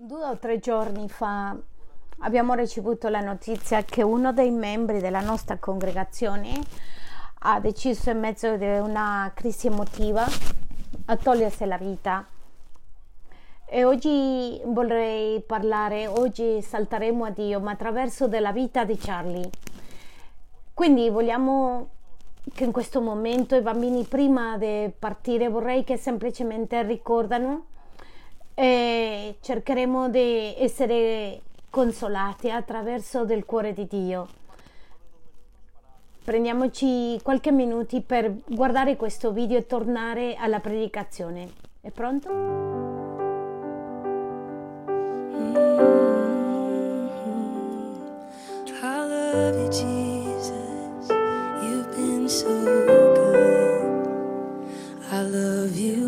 Due o tre giorni fa abbiamo ricevuto la notizia che uno dei membri della nostra congregazione ha deciso in mezzo a una crisi emotiva a togliersi la vita. E oggi vorrei parlare, oggi salteremo a Dio, ma attraverso della vita di Charlie. Quindi vogliamo che in questo momento i bambini prima di partire vorrei che semplicemente ricordano e cercheremo di essere consolati attraverso del cuore di Dio. Prendiamoci qualche minuto per guardare questo video e tornare alla predicazione. È pronto? Mm-hmm. Jesus, you've been so good. I love you.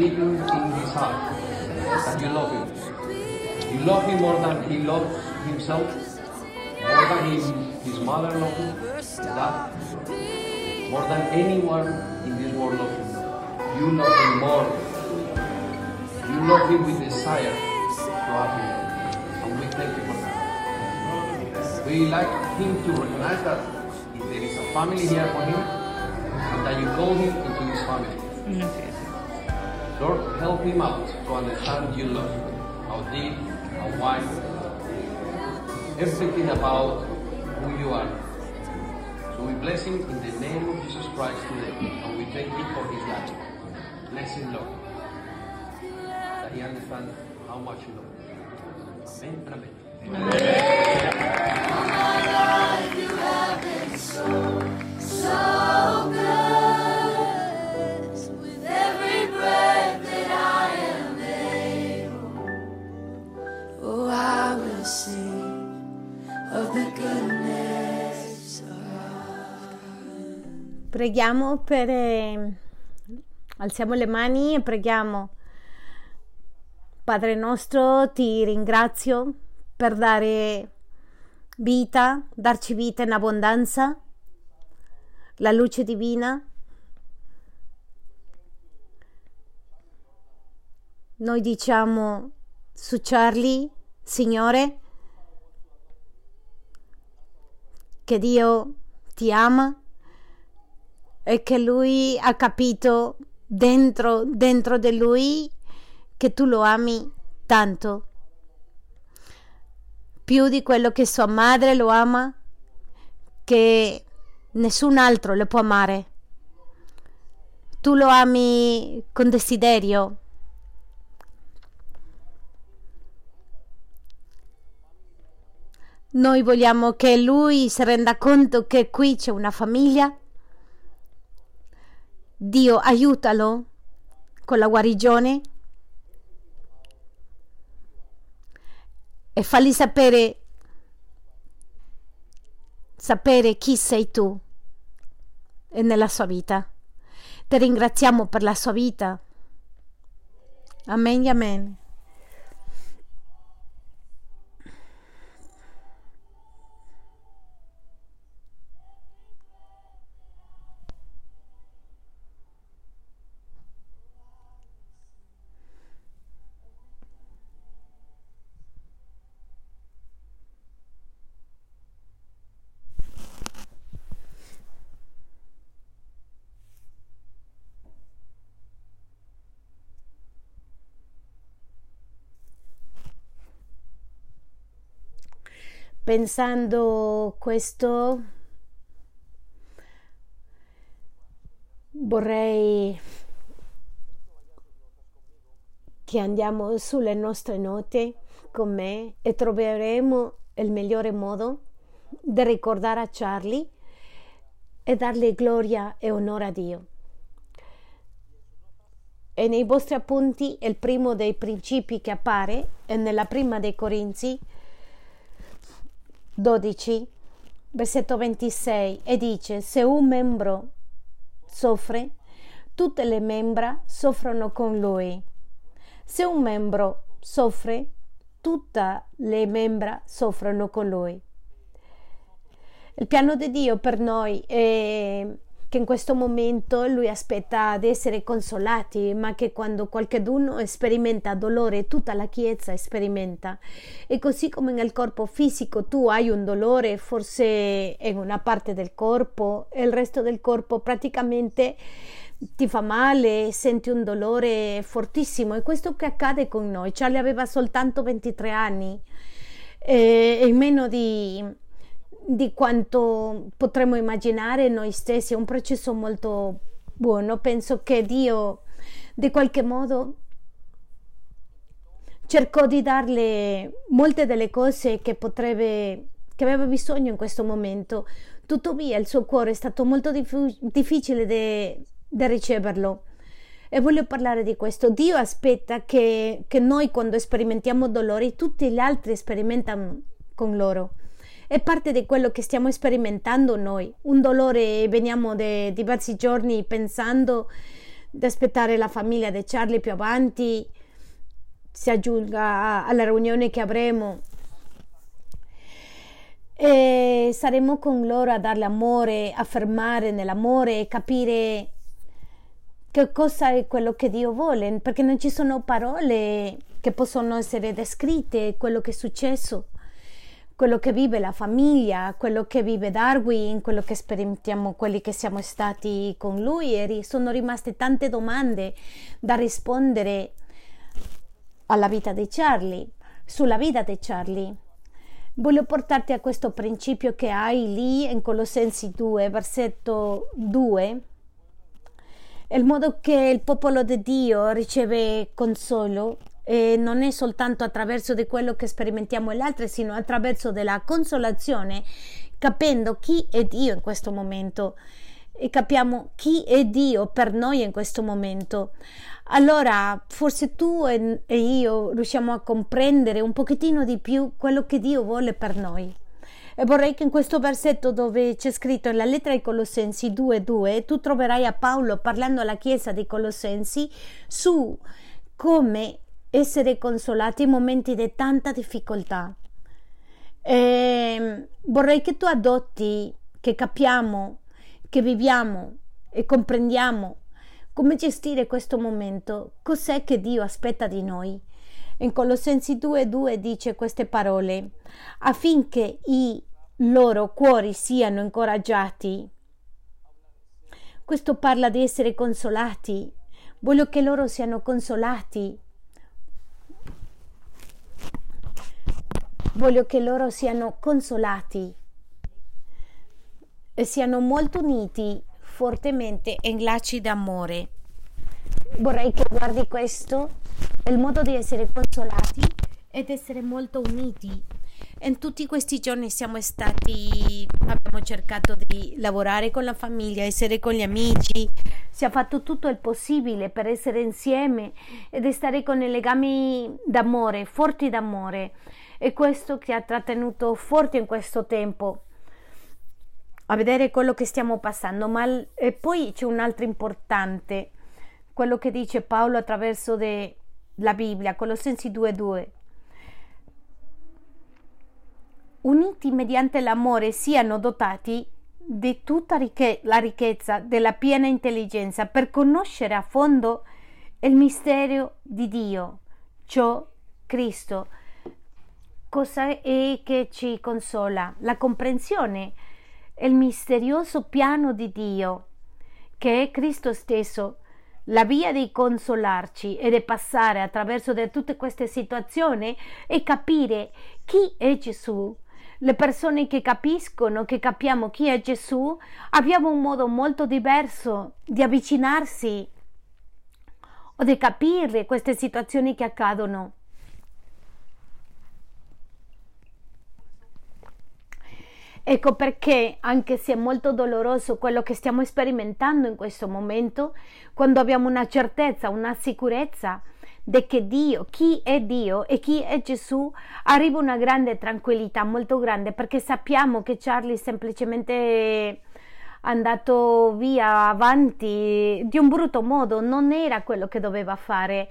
deluge in his heart that you love him. You love him more than he loved himself, more than his, his mother loves him, came out to understand you love, how deep, how wide, everything about who you are. So we bless him in the name of Jesus Christ today, and we thank him for his life. Bless him, Lord, that he understands how much you love. Amen. Amen. Amen. Preghiamo per... eh, alziamo le mani e preghiamo. Padre nostro, ti ringrazio per dare vita, darci vita in abbondanza, la luce divina. Noi diciamo su Charlie, Signore, che Dio ti ama e che lui ha capito dentro, dentro di lui che tu lo ami tanto, più di quello che sua madre lo ama, che nessun altro lo può amare. Tu lo ami con desiderio. Noi vogliamo che lui si renda conto che qui c'è una famiglia. Dio aiutalo con la guarigione e falli sapere sapere chi sei tu e nella sua vita. Ti ringraziamo per la sua vita. Amen amen. Pensando questo, vorrei che andiamo sulle nostre note con me e troveremo il migliore modo di ricordare a Charlie e dargli gloria e onore a Dio. E nei vostri appunti il primo dei principi che appare è nella prima dei Corinzi 12, versetto 26, e dice, se un membro soffre, tutte le membra soffrono con lui. Se un membro soffre, tutte le membra soffrono con lui. Il piano di Dio per noi è che in questo momento lui aspetta di essere consolati, ma che quando qualcuno sperimenta dolore, tutta la Chiesa sperimenta. E così come nel corpo fisico tu hai un dolore, forse in una parte del corpo, il resto del corpo praticamente ti fa male, senti un dolore fortissimo. E questo che accade con noi. Charlie aveva soltanto 23 anni e in meno di di quanto potremmo immaginare noi stessi, è un processo molto buono. Penso che Dio di qualche modo cercò di darle molte delle cose che potrebbe che aveva bisogno in questo momento. Tuttavia il suo cuore è stato molto dif- difficile da riceverlo. E voglio parlare di questo. Dio aspetta che, che noi quando sperimentiamo dolori, tutti gli altri sperimentano con loro è parte di quello che stiamo sperimentando noi. Un dolore, veniamo da diversi giorni pensando di aspettare la famiglia di Charlie più avanti, si aggiunga alla riunione che avremo. E saremo con loro a darle amore, a fermare nell'amore capire che cosa è quello che Dio vuole, perché non ci sono parole che possono essere descritte, quello che è successo quello che vive la famiglia, quello che vive Darwin, quello che sperimentiamo, quelli che siamo stati con lui e sono rimaste tante domande da rispondere alla vita di Charlie, sulla vita di Charlie. Voglio portarti a questo principio che hai lì in Colossensi 2, versetto 2, il modo che il popolo di Dio riceve consolo e non è soltanto attraverso di quello che sperimentiamo gli altri, sino attraverso della consolazione, capendo chi è Dio in questo momento e capiamo chi è Dio per noi in questo momento. Allora, forse tu e, io riusciamo a comprendere un pochettino di più quello che Dio vuole per noi. E vorrei che in questo versetto dove c'è scritto nella lettera ai Colossensi 2:2 tu troverai a Paolo parlando alla chiesa dei Colossensi su come essere consolati in momenti di tanta difficoltà. E vorrei che tu adotti, che capiamo, che viviamo e comprendiamo come gestire questo momento, cos'è che Dio aspetta di noi. In Colossensi 2:2 dice queste parole, affinché i loro cuori siano incoraggiati. Questo parla di essere consolati. Voglio che loro siano consolati Voglio che loro siano consolati e siano molto uniti fortemente in lacci d'amore. Vorrei che guardi questo, il modo di essere consolati ed essere molto uniti. In tutti questi giorni siamo stati, abbiamo cercato di lavorare con la famiglia, essere con gli amici, si è fatto tutto il possibile per essere insieme ed stare con i legami d'amore, forti d'amore è questo che ha trattenuto forte in questo tempo a vedere quello che stiamo passando, ma e poi c'è un altro importante, quello che dice Paolo attraverso la Bibbia, Colossensi 2:2. Uniti mediante l'amore siano dotati di tutta la ricchezza della piena intelligenza per conoscere a fondo il mistero di Dio, ciò Cristo cosa è che ci consola? La comprensione, il misterioso piano di Dio, che è Cristo stesso, la via di consolarci e di passare attraverso tutte queste situazioni e capire chi è Gesù. Le persone che capiscono, che capiamo chi è Gesù, abbiamo un modo molto diverso di avvicinarsi o di capire queste situazioni che accadono. Ecco perché, anche se è molto doloroso quello che stiamo sperimentando in questo momento, quando abbiamo una certezza, una sicurezza di che Dio, chi è Dio e chi è Gesù, arriva una grande tranquillità, molto grande, perché sappiamo che Charlie semplicemente è andato via avanti di un brutto modo, non era quello che doveva fare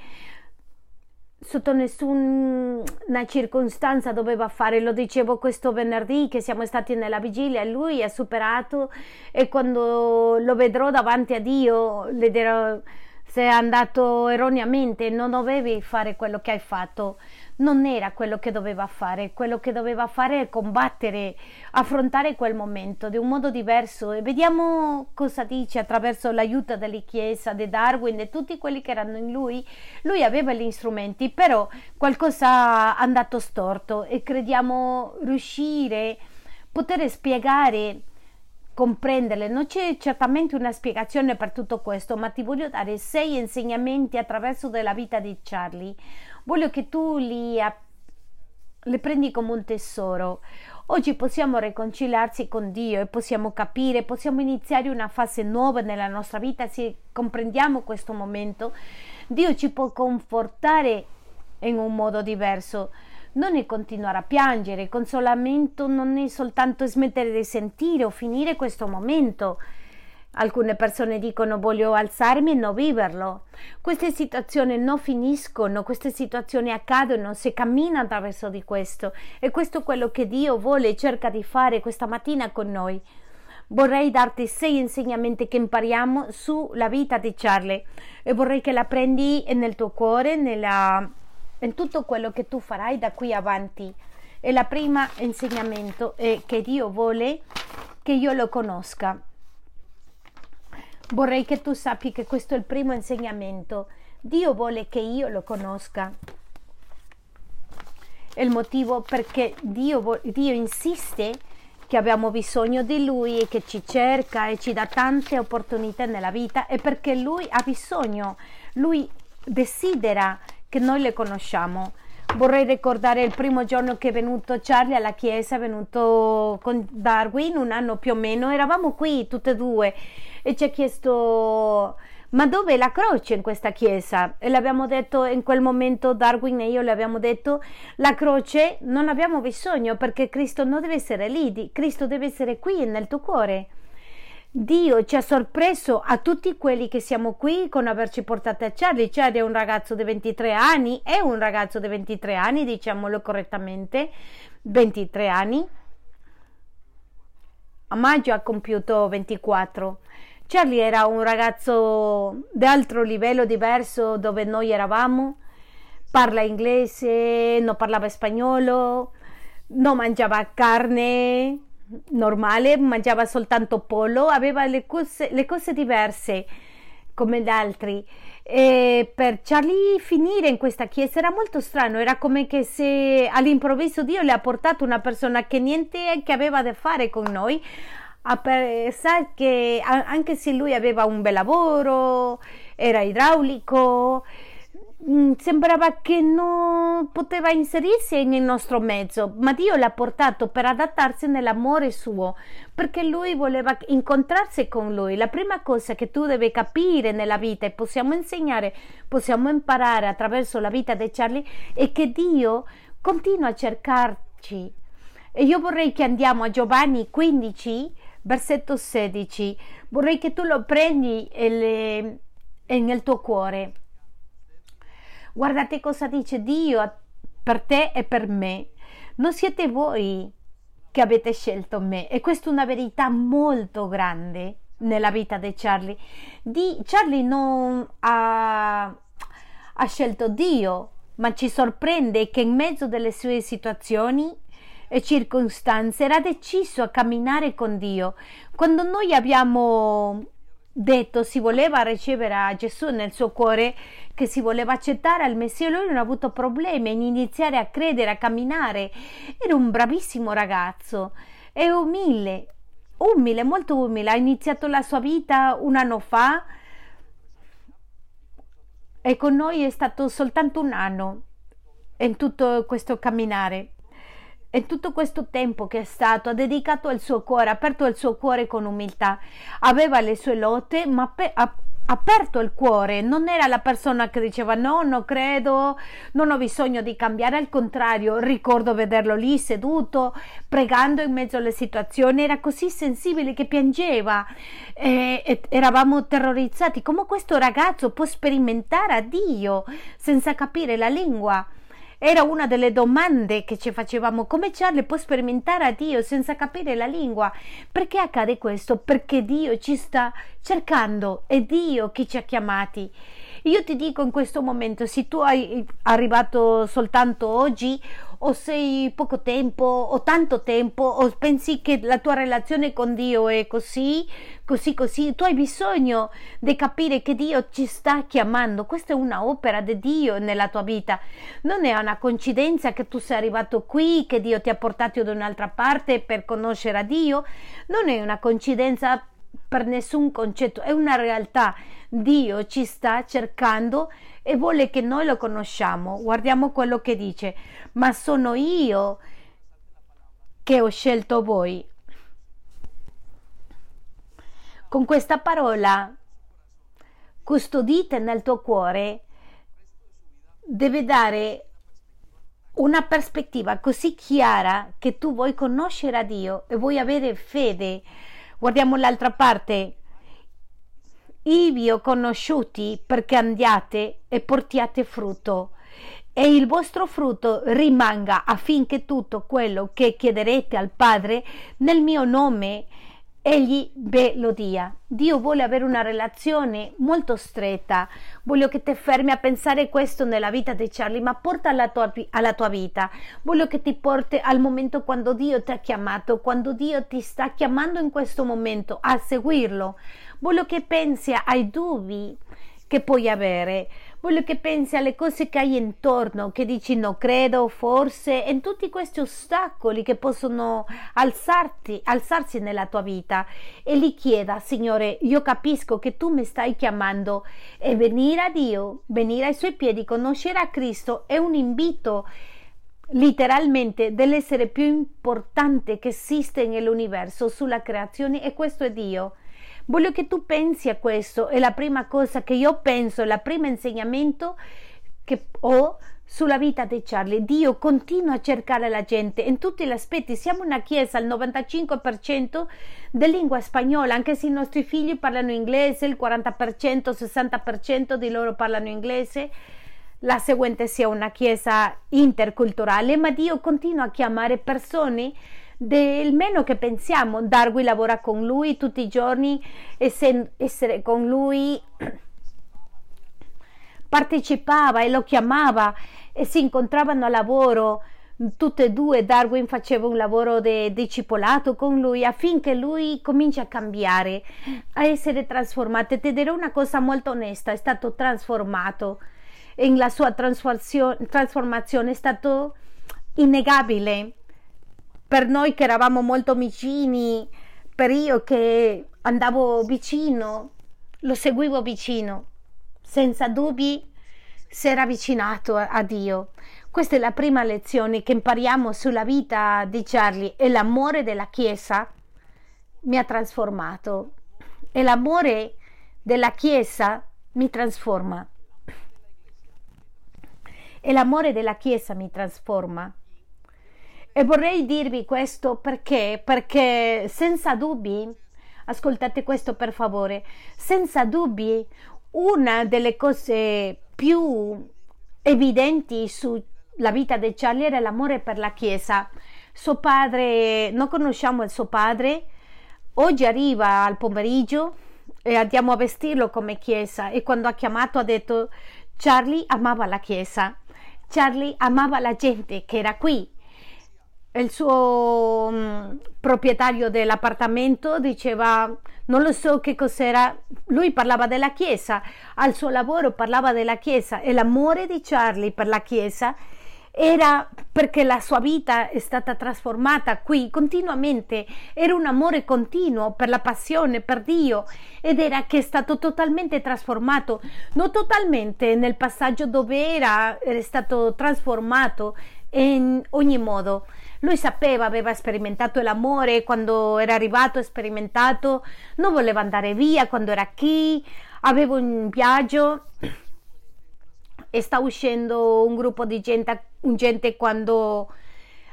sotto nessuna circostanza doveva fare, lo dicevo questo venerdì che siamo stati nella vigilia, lui ha superato e quando lo vedrò davanti a Dio le dirò se è andato erroneamente, non dovevi fare quello che hai fatto non era quello che doveva fare, quello che doveva fare è combattere, affrontare quel momento di un modo diverso e vediamo cosa dice attraverso l'aiuto della Chiesa, di Darwin e tutti quelli che erano in lui. Lui aveva gli strumenti, però qualcosa è andato storto e crediamo riuscire, poter spiegare comprenderle. Non c'è certamente una spiegazione per tutto questo, ma ti voglio dare sei insegnamenti attraverso della vita di Charlie voglio che tu li, li prendi come un tesoro. Oggi possiamo riconciliarci con Dio e possiamo capire, possiamo iniziare una fase nuova nella nostra vita se comprendiamo questo momento. Dio ci può confortare in un modo diverso. Non è continuare a piangere, consolamento non è soltanto smettere di sentire o finire questo momento Alcune persone dicono voglio alzarmi e non viverlo. Queste situazioni non finiscono, queste situazioni accadono, si cammina attraverso di questo e questo è quello che Dio vuole e cerca di fare questa mattina con noi. Vorrei darti sei insegnamenti che impariamo sulla vita di Charlie e vorrei che la prendi nel tuo cuore, nella, in tutto quello che tu farai da qui avanti. E la prima insegnamento è che Dio vuole che io lo conosca Vorrei che tu sappi che questo è il primo insegnamento. Dio vuole che io lo conosca. È il motivo perché Dio, Dio insiste che abbiamo bisogno di Lui e che ci cerca e ci dà tante opportunità nella vita è perché Lui ha bisogno, Lui desidera che noi le conosciamo. Vorrei ricordare il primo giorno che è venuto Charlie alla chiesa, è venuto con Darwin un anno più o meno, eravamo qui tutte e due e ci ha chiesto ma dove la croce in questa chiesa? E l'abbiamo detto in quel momento Darwin e io le abbiamo detto la croce non abbiamo bisogno perché Cristo non deve essere lì, Cristo deve essere qui nel tuo cuore. Dio ci ha sorpreso a tutti quelli che siamo qui con averci portato a Charlie. Charlie è un ragazzo di 23 anni, è un ragazzo di 23 anni, diciamolo correttamente, 23 anni. A maggio ha compiuto 24. Charlie era un ragazzo di altro livello diverso dove noi eravamo. Parla inglese, non parlava spagnolo, non mangiava carne, normale, mangiava soltanto pollo, aveva le cose, le cose diverse come gli altri. E per Charlie finire in questa chiesa era molto strano, era come che se all'improvviso Dio le ha portato una persona che niente che aveva da fare con noi, a pensare che anche se lui aveva un bel lavoro, era idraulico, sembrava che non poteva inserirsi nel nostro mezzo, ma Dio l'ha portato per adattarsi nell'amore suo, perché lui voleva incontrarsi con lui. La prima cosa che tu devi capire nella vita e possiamo insegnare, possiamo imparare attraverso la vita di Charlie è che Dio continua a cercarci. E io vorrei che andiamo a Giovanni 15, versetto 16. Vorrei che tu lo prendi nel tuo cuore Guardate cosa dice Dio per te e per me. Non siete voi che avete scelto me e questa è una verità molto grande nella vita di Charlie. Di, Charlie non ha, ha scelto Dio, ma ci sorprende che in mezzo delle sue situazioni e circostanze era deciso a camminare con Dio. Quando noi abbiamo detto si voleva ricevere a Gesù nel suo cuore, che si voleva accettare al Messia, lui non ha avuto problemi in iniziare a credere, a camminare. Era un bravissimo ragazzo e umile, umile, molto umile. Ha iniziato la sua vita un anno fa e con noi è stato soltanto un anno in tutto questo camminare. In tutto questo tempo che è stato, ha dedicato il suo cuore, ha aperto il suo cuore con umiltà. Aveva le sue lotte, ma ha aperto il cuore, non era la persona che diceva no, non credo, non ho bisogno di cambiare, al contrario, ricordo vederlo lì seduto, pregando in mezzo alle situazioni, era così sensibile che piangeva, e, e, eravamo terrorizzati, come questo ragazzo può sperimentare a Dio senza capire la lingua. Era una delle domande che ci facevamo, come Charlie può sperimentare a Dio senza capire la lingua? Perché accade questo? Perché Dio ci sta cercando, è Dio che ci ha chiamati. Io ti dico in questo momento, se tu hai arrivato soltanto oggi o sei poco tempo o tanto tempo o pensi che la tua relazione con Dio è così, così, così, tu hai bisogno di capire che Dio ci sta chiamando. Questa è una opera di Dio nella tua vita. Non è una coincidenza che tu sei arrivato qui, che Dio ti ha portato da un'altra parte per conoscere a Dio. Non è una coincidenza per nessun concetto, è una realtà. Dio ci sta cercando e vuole che noi lo conosciamo. Guardiamo quello che dice, ma sono io che ho scelto voi. Con questa parola, custodite nel tuo cuore, deve dare una prospettiva così chiara che tu vuoi conoscere a Dio e vuoi avere fede. Guardiamo l'altra parte. Ivi ho conosciuti perché andiate e portiate frutto. E il vostro frutto rimanga affinché tutto quello che chiederete al Padre nel mio nome egli ve lo dia. Dio vuole avere una relazione molto stretta. Voglio che ti fermi a pensare questo nella vita di Charlie, ma porta alla tua, alla tua vita. Voglio che ti porti al momento quando Dio ti ha chiamato, quando Dio ti sta chiamando in questo momento a seguirlo. Voglio che pensi ai dubbi che puoi avere. Voglio che pensi alle cose che hai intorno, che dici no credo, forse, e tutti questi ostacoli che possono alzarti, alzarsi nella tua vita e gli chieda, Signore, io capisco che tu mi stai chiamando e venire a Dio, venire ai suoi piedi, conoscere a Cristo è un invito letteralmente dell'essere più importante che esiste nell'universo sulla creazione e questo è Dio. Voglio che tu pensi a questo, è la prima cosa che io penso, il primo insegnamento che ho sulla vita di Charlie. Dio continua a cercare la gente in tutti gli aspetti. Siamo una chiesa al 95% di lingua spagnola, anche se i nostri figli parlano inglese, il 40%, 60% di loro parlano inglese. La seguente sia una chiesa interculturale, ma Dio continua a chiamare persone del meno che pensiamo. Darwin lavora con lui tutti i giorni, essere con lui partecipava e lo chiamava e si incontravano a lavoro. Tutte e due Darwin faceva un lavoro di discepolato con lui affinché lui cominci a cambiare a essere trasformato e ti dirò una cosa molto onesta è stato trasformato. E la sua trasformazione è stato innegabile per noi che eravamo molto vicini, per io che andavo vicino, lo seguivo vicino, senza dubbi si era avvicinato a Dio. Questa è la prima lezione che impariamo sulla vita di Charlie e l'amore della Chiesa mi ha trasformato e l'amore della Chiesa mi trasforma. E l'amore della Chiesa mi trasforma. E vorrei dirvi questo perché? Perché senza dubbi, ascoltate questo per favore, senza dubbi una delle cose più evidenti sulla vita di Charlie era l'amore per la Chiesa. Suo padre, non conosciamo il suo padre, oggi arriva al pomeriggio e andiamo a vestirlo come Chiesa e quando ha chiamato ha detto Charlie amava la Chiesa, Charlie amava la gente che era qui il suo um, proprietario dell'appartamento diceva non lo so che cos'era lui parlava della chiesa al suo lavoro parlava della chiesa e l'amore di Charlie per la chiesa era perché la sua vita è stata trasformata qui continuamente, era un amore continuo per la passione, per Dio ed era che è stato totalmente trasformato, non totalmente nel passaggio dove era, era stato trasformato in ogni modo, lui sapeva, aveva sperimentato l'amore quando era arrivato, sperimentato, non voleva andare via quando era qui, aveva un viaggio e sta uscendo un gruppo di gente, gente quando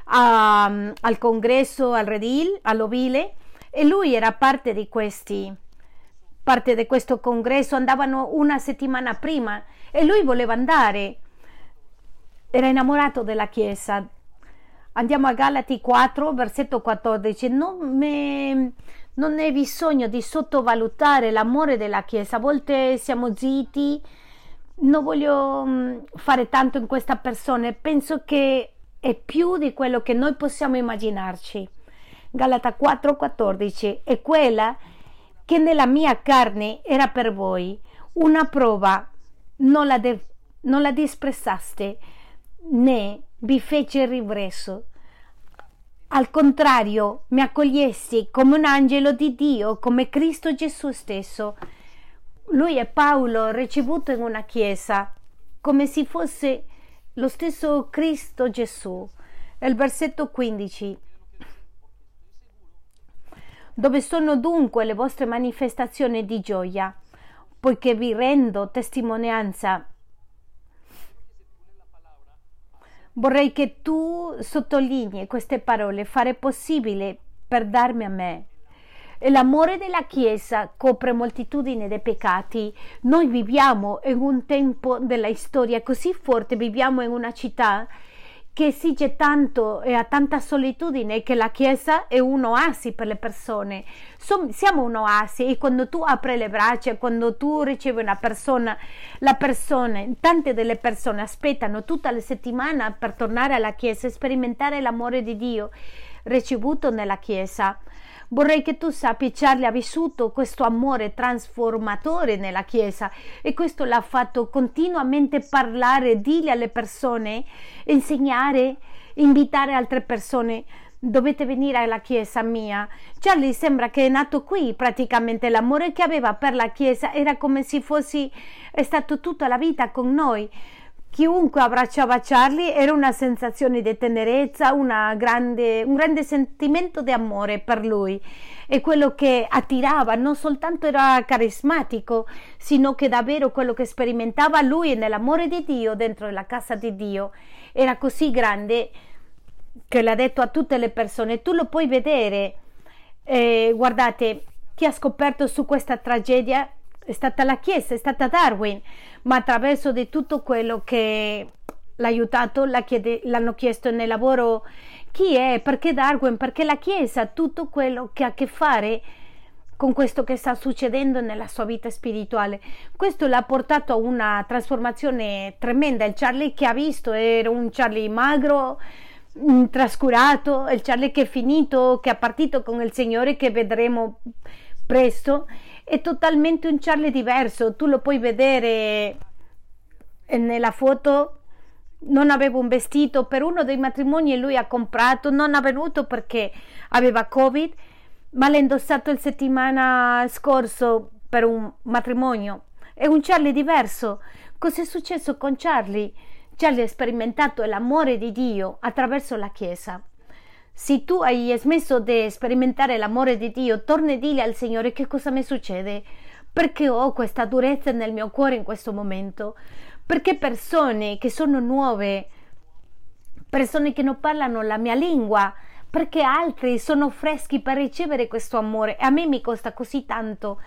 um, al congresso, al redil, all'ovile e lui era parte di questi parte di questo congresso andavano una settimana prima e lui voleva andare. Era innamorato della chiesa Andiamo a Galati 4, versetto 14. Non, me, non è bisogno di sottovalutare l'amore della Chiesa. A volte siamo zitti, non voglio mm, fare tanto in questa persona. Penso che è più di quello che noi possiamo immaginarci. Galata 4, 14 è quella che nella mia carne era per voi una prova, non la, de- non la disprezzaste né vi fece ribrezzo. Al contrario, mi accogliesti come un angelo di Dio, come Cristo Gesù stesso. Lui è Paolo ricevuto in una chiesa, come se fosse lo stesso Cristo Gesù. Il versetto 15. Dove sono dunque le vostre manifestazioni di gioia? Poiché vi rendo testimonianza Vorrei che tu sottolinei queste parole, fare possibile per darmi a me. L'amore della Chiesa copre moltitudine di peccati. Noi viviamo in un tempo della storia così forte, viviamo in una città che esige tanto e ha tanta solitudine che la Chiesa è un oasi per le persone. siamo un oasi e quando tu apri le braccia, quando tu ricevi una persona, la persona, tante delle persone aspettano tutta la settimana per tornare alla Chiesa e sperimentare l'amore di Dio. ricevuto nella Chiesa. Vorrei che tu sappi, Charlie ha vissuto questo amore trasformatore nella Chiesa e questo l'ha fatto continuamente parlare, dire alle persone, insegnare, invitare altre persone. Dovete venire alla chiesa mia. Charlie sembra che è nato qui praticamente. L'amore che aveva per la chiesa era come se fossi è stato tutta la vita con noi. Chiunque abbracciava Charlie era una sensazione di tenerezza, grande, un grande sentimento di amore per lui e quello che attirava non soltanto era carismatico, sino che davvero quello che sperimentava lui nell'amore di Dio dentro la casa di Dio era così grande che l'ha detto a tutte le persone, tu lo puoi vedere. Eh, guardate, chi ha scoperto su questa tragedia è stata la Chiesa, è stata Darwin, ma attraverso di tutto quello che l'ha aiutato, l'hanno chiesto nel lavoro chi è, perché Darwin, perché la Chiesa, tutto quello che ha a che fare con questo che sta succedendo nella sua vita spirituale. Questo l'ha portato a una trasformazione tremenda. Il Charlie che ha visto era un Charlie magro, Mm, trascurato, il Charlie che è finito, che è partito con il Signore che vedremo presto, è totalmente un Charlie diverso. Tu lo puoi vedere nella foto. Non aveva un vestito per uno dei matrimoni e lui ha comprato, non ha venuto perché aveva Covid, ma l'ha indossato il settimana scorso per un matrimonio. È un Charlie diverso. Cos'è successo con Charlie? Charlie ha sperimentato l'amore di Dio attraverso la Chiesa. Se tu hai smesso di sperimentare l'amore di Dio, torna e dile al Signore che cosa mi succede, perché ho questa durezza nel mio cuore in questo momento, perché persone che sono nuove, persone che non parlano la mia lingua, perché altri sono freschi per ricevere questo amore e a me mi costa così tanto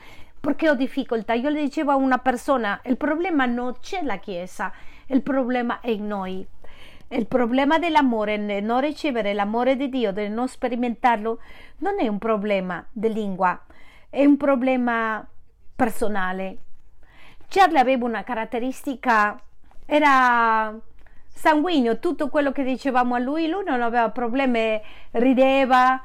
perché ho difficoltà. Io le dicevo a una persona, il problema non c'è la Chiesa, il problema è in noi. Il problema dell'amore, nel non ricevere l'amore di Dio, nel non sperimentarlo, non è un problema di lingua, è un problema personale. Charlie aveva una caratteristica, era sanguigno, tutto quello che dicevamo a lui, lui non aveva problemi, rideva.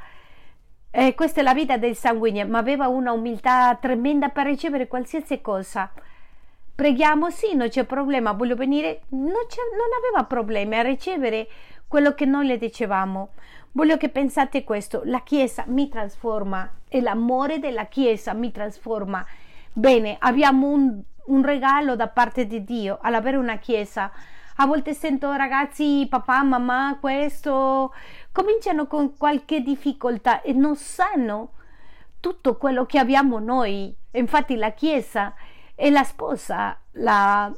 Eh, questa è la vita del sanguigno, ma aveva una umiltà tremenda per ricevere qualsiasi cosa. Preghiamo, sì, non c'è problema, voglio venire. Non, non aveva problemi a ricevere quello che noi le dicevamo. Voglio che pensate questo, la Chiesa mi trasforma e l'amore della Chiesa mi trasforma. Bene, abbiamo un, un regalo da parte di Dio all'avere una Chiesa. A volte sento ragazzi, papà, mamma, questo, cominciano con qualche difficoltà e non sanno tutto quello che abbiamo noi. Infatti la Chiesa è la sposa, la,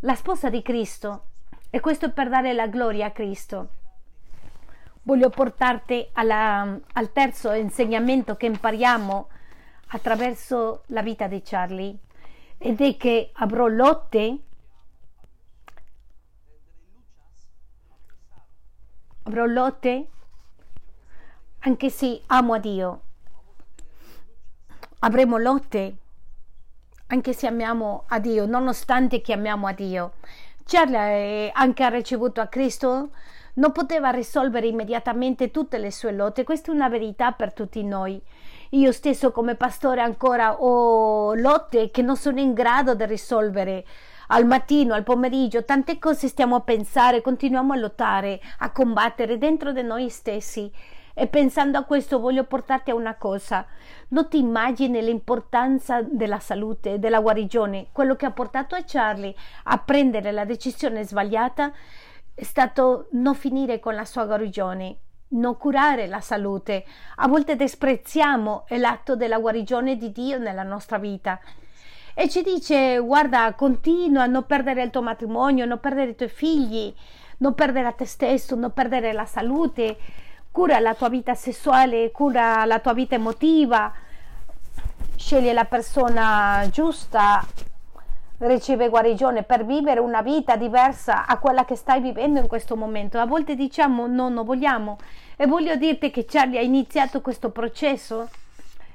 la sposa di Cristo e questo è per dare la gloria a Cristo. Voglio portarti alla, al terzo insegnamento che impariamo attraverso la vita di Charlie ed è che avrò lotte avrò lotte anche se amo a Dio avremo lotte anche se amiamo a Dio, nonostante che amiamo a Dio. Charlie anche ha ricevuto a Cristo, non poteva risolvere immediatamente tutte le sue lotte, questa è una verità per tutti noi. Io stesso come pastore ancora ho lotte che non sono in grado di risolvere. Al mattino, al pomeriggio, tante cose stiamo a pensare, continuiamo a lottare, a combattere dentro di noi stessi. E pensando a questo voglio portarti a una cosa. Non ti immagini l'importanza della salute, della guarigione. Quello che ha portato a Charlie a prendere la decisione sbagliata è stato non finire con la sua guarigione, non curare la salute. A volte desprezziamo l'atto della guarigione di Dio nella nostra vita. E ci dice, guarda, continua a non perdere il tuo matrimonio, non perdere i tuoi figli, non perdere te stesso, non perdere la salute cura la tua vita sessuale, cura la tua vita emotiva, sceglie la persona giusta, riceve guarigione per vivere una vita diversa a quella che stai vivendo in questo momento. A volte diciamo no, non vogliamo. E voglio dirti che Charlie ha iniziato questo processo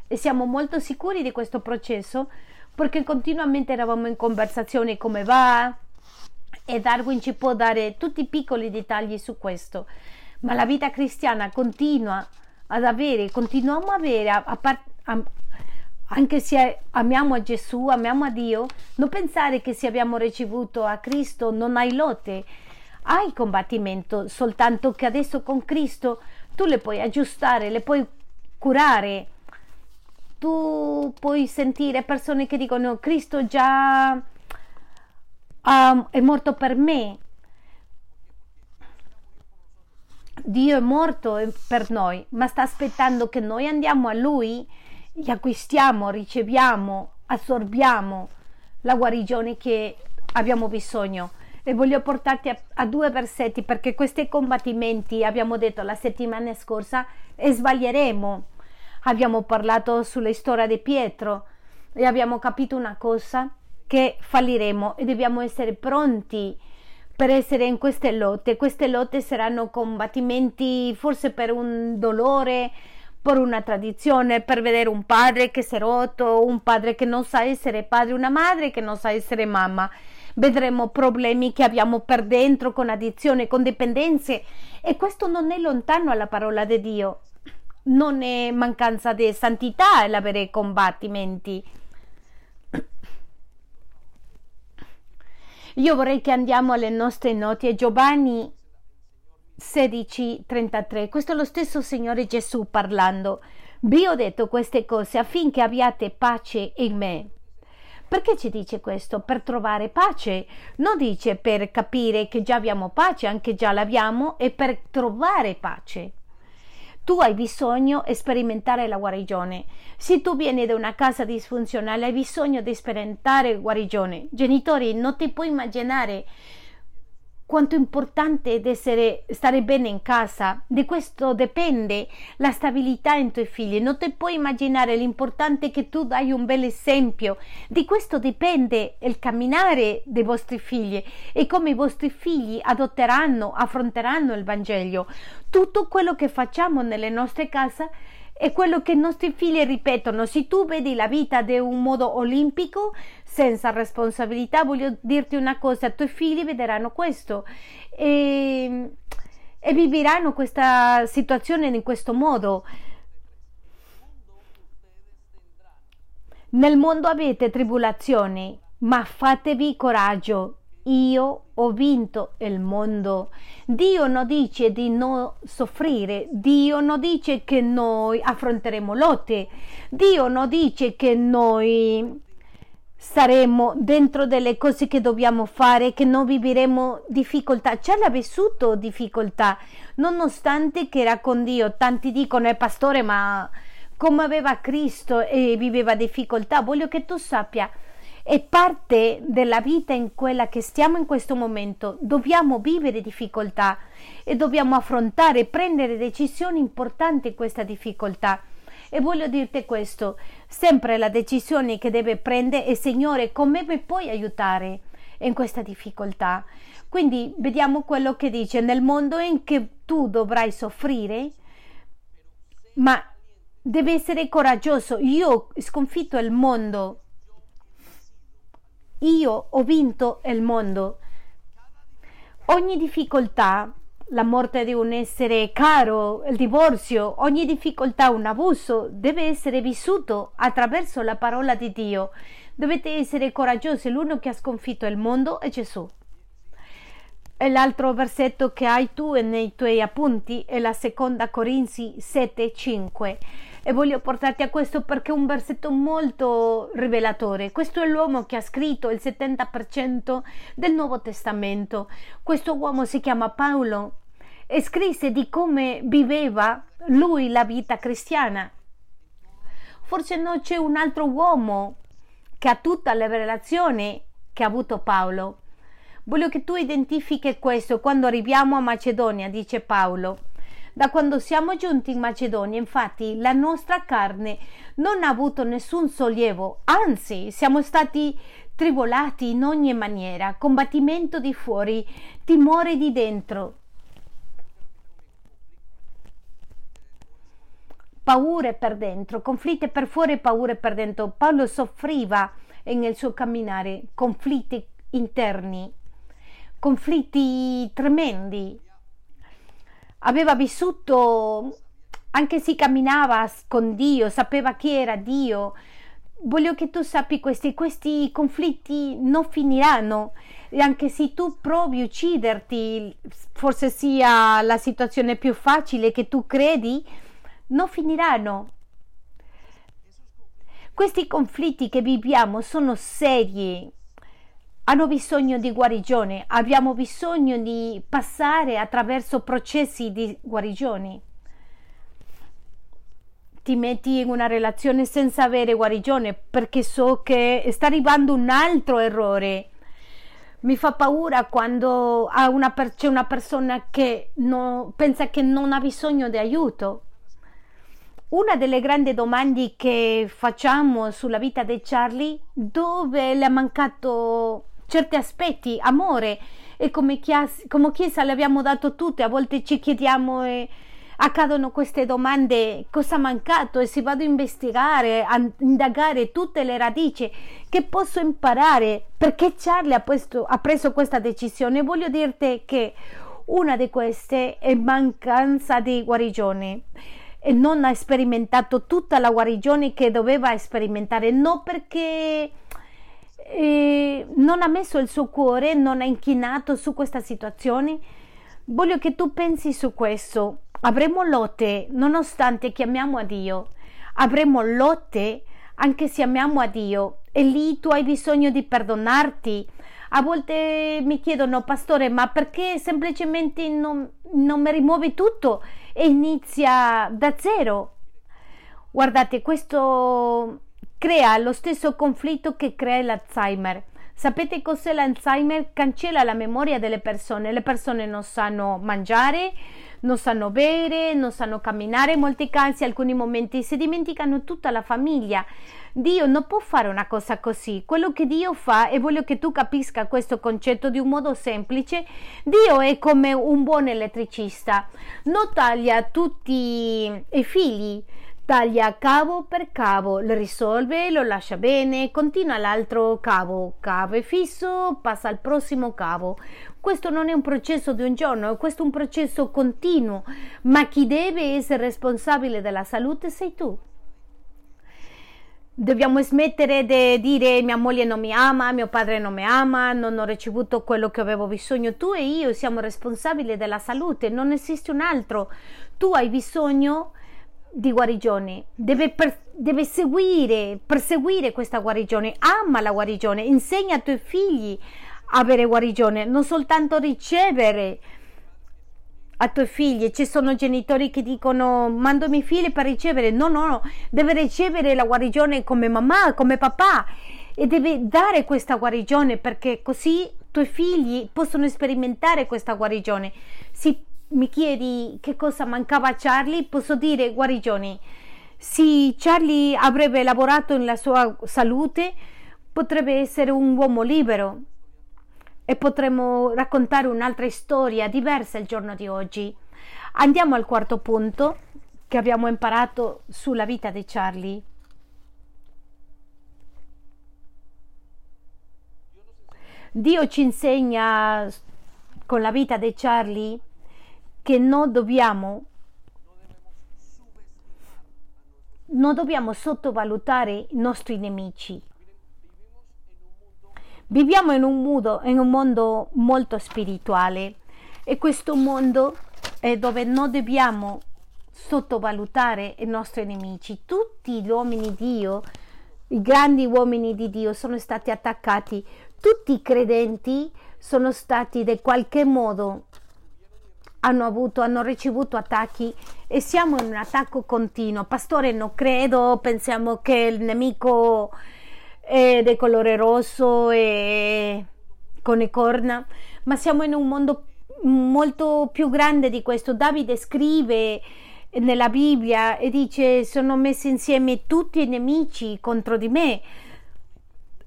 e siamo molto sicuri di questo processo perché continuamente eravamo in conversazione come va e Darwin ci può dare tutti i piccoli dettagli su questo ma la vita cristiana continua ad avere, continuiamo a avere, a, a, a, anche se amiamo a Gesù, amiamo a Dio, non pensare che se abbiamo ricevuto a Cristo non hai lotte, hai combattimento, soltanto che adesso con Cristo tu le puoi aggiustare, le puoi curare. Tu puoi sentire persone che dicono Cristo già um, è morto per me. Dio è morto per noi, ma sta aspettando che noi andiamo a Lui, gli acquistiamo, riceviamo, assorbiamo la guarigione che abbiamo bisogno. E voglio portarti a, a, due versetti perché questi combattimenti abbiamo detto la settimana scorsa e sbaglieremo. Abbiamo parlato sulla storia di Pietro e abbiamo capito una cosa che falliremo e dobbiamo essere pronti per essere in queste lotte queste lotte saranno combattimenti forse per un dolore per una tradizione, per vedere un padre che si è rotto, un padre che non sa essere padre, una madre che non sa essere mamma vedremo problemi che abbiamo per dentro con addizione, con dipendenze e questo non è lontano alla parola di Dio. Non è mancanza di santità l'avere combattimenti. Io vorrei che andiamo alle nostre note. Giovanni 16:33. Questo è lo stesso Signore Gesù parlando. Vi ho detto queste cose affinché abbiate pace in me. Perché ci dice questo? Per trovare pace. Non dice per capire che già abbiamo pace, anche già l'abbiamo, e per trovare pace. Tu hai bisogno di sperimentare la guarigione. Se tu vieni da una casa disfunzionale, hai bisogno di sperimentare guarigione. Genitori, non ti puoi immaginare quanto è importante essere, stare bene in casa. Di questo dipende la stabilità in tuoi figli. Non ti puoi immaginare l'importante che tu dai un bel esempio. Di questo dipende il camminare dei vostri figli e come i vostri figli adotteranno, affronteranno il Vangelo. Tutto quello che facciamo nelle nostre case è quello che i nostri figli ripetono. Se tu vedi la vita di un modo olimpico, senza responsabilità, voglio dirti una cosa, i tuoi figli vedranno questo e, e viveranno questa situazione in questo modo. Nel mondo avete tribolazioni, ma fatevi coraggio, io ho vinto il mondo. Dio non dice di non soffrire, Dio non dice che noi affronteremo lotte, Dio non dice che noi saremo dentro delle cose che dobbiamo fare, che non vivremo difficoltà. Già l'ha vissuto difficoltà, nonostante che era con Dio. Tanti dicono è pastore, ma come aveva Cristo e viveva difficoltà. Voglio che tu sappia è parte della vita in quella che stiamo in questo momento. Dobbiamo vivere difficoltà e dobbiamo affrontare prendere decisioni importanti in questa difficoltà. E voglio dirti questo, sempre la decisione che deve prendere è Signore, come mi puoi aiutare in questa difficoltà? Quindi vediamo quello che dice, nel mondo in cui tu dovrai soffrire, ma devi essere coraggioso. Io ho sconfitto il mondo io ho vinto il mondo. Ogni difficoltà, la morte di un essere caro, il divorzio, ogni difficoltà, un abuso, deve essere vissuto attraverso la parola di Dio. Dovete essere coraggiosi, l'uno che ha sconfitto il mondo è Gesù. L'altro versetto che hai tu nei tuoi appunti è la seconda Corinzi 7, 5 e voglio portarti a questo perché è un versetto molto rivelatore. Questo è l'uomo che ha scritto il 70% del Nuovo Testamento. Questo uomo si chiama Paolo e scrisse di come viveva lui la vita cristiana. Forse non c'è un altro uomo che ha tutta la relazione che ha avuto Paolo. Voglio che tu identifichi questo quando arriviamo a Macedonia, dice Paolo. Da quando siamo giunti in Macedonia, infatti, la nostra carne non ha avuto nessun sollievo, anzi, siamo stati tribolati in ogni maniera, combattimento di fuori, timore di dentro. Paure per dentro, conflitti per fuori paure per dentro. Paolo soffriva nel suo camminare conflitti interni, conflitti tremendi, aveva vissuto, anche se camminava con Dio, sapeva chi era Dio. Voglio che tu sappi questi, questi conflitti non finiranno e anche se tu provi a ucciderti, forse sia la situazione più facile che tu credi, non finiranno. Questi conflitti che viviamo sono seri, hanno bisogno di guarigione, abbiamo bisogno di passare attraverso processi di guarigione. Ti metti in una relazione senza avere guarigione perché so che sta arrivando un altro errore. Mi fa paura quando una, c'è una persona che no, pensa che non ha bisogno di aiuto. Una delle grandi domande che facciamo sulla vita di Charlie, dove le è mancato certi aspetti, amore. E come chiesa, come chiesa le abbiamo dato tutte, a volte ci chiediamo e accadono queste domande, cosa ha mancato? E si vado a investigare, a indagare tutte le radici che posso imparare. Perché Charlie ha, questo, ha preso questa decisione. Voglio dirti che una di queste è mancanza di guarigione e non ha sperimentato tutta la guarigione che doveva sperimentare, non perché eh, non ha messo il suo cuore, non ha inchinato su questa situazione. Voglio che tu pensi su questo. Avremo lotte nonostante chiamiamo a Dio. Avremo lotte anche se amiamo a Dio. E lì tu hai bisogno di perdonarti. A volte mi chiedono, pastore, ma perché semplicemente non, non mi rimuovi tutto e inizia da zero? Guardate, questo crea lo stesso conflitto che crea l'Alzheimer. Sapete cos'è l'Alzheimer? Cancella la memoria delle persone. Le persone non sanno mangiare, non sanno bere, non sanno camminare, in molti casi, alcuni momenti si dimenticano tutta la famiglia. Dio non può fare una cosa così. Quello che Dio fa, e voglio che tu capisca questo concetto di un modo semplice, Dio è come un buon elettricista. Non taglia tutti i figli, taglia cavo per cavo, lo risolve, lo lascia bene, continua l'altro cavo, cavo è fisso, passa al prossimo cavo. Questo non è un processo di un giorno, questo è un processo continuo, ma chi deve essere responsabile della salute sei tu. Dobbiamo smettere di dire mia moglie non mi ama, mio padre non mi ama, non ho ricevuto quello che avevo bisogno. Tu e io siamo responsabili della salute, non esiste un altro. Tu hai bisogno di guarigione, deve, per, deve seguire, perseguire questa guarigione, ama la guarigione, insegna ai tuoi figli a avere guarigione, non soltanto ricevere a tuoi figli. Ci sono genitori che dicono mando i miei figli per ricevere, no, no, no, deve ricevere la guarigione come mamma, come papà e deve dare questa guarigione perché così i tuoi figli possono sperimentare questa guarigione. Si mi chiedi che cosa mancava a Charlie, posso dire guarigioni. Se Charlie avrebbe lavorato nella sua salute, potrebbe essere un uomo libero e potremmo raccontare un'altra storia diversa il giorno di oggi. Andiamo al quarto punto che abbiamo imparato sulla vita di Charlie. Dio ci insegna con la vita di Charlie che non dobbiamo non dobbiamo sottovalutare i nostri nemici. Viviamo in un, mondo, in un mondo molto spirituale e questo mondo è dove non dobbiamo sottovalutare i nostri nemici. Tutti gli uomini di Dio, i grandi uomini di Dio sono stati attaccati, tutti i credenti sono stati in qualche modo hanno, avuto, hanno ricevuto attacchi e siamo in un attacco continuo. Pastore, non credo, pensiamo che il nemico è di colore rosso e con le corna, ma siamo in un mondo molto più grande di questo. Davide scrive nella Bibbia e dice sono messi insieme tutti i nemici contro di me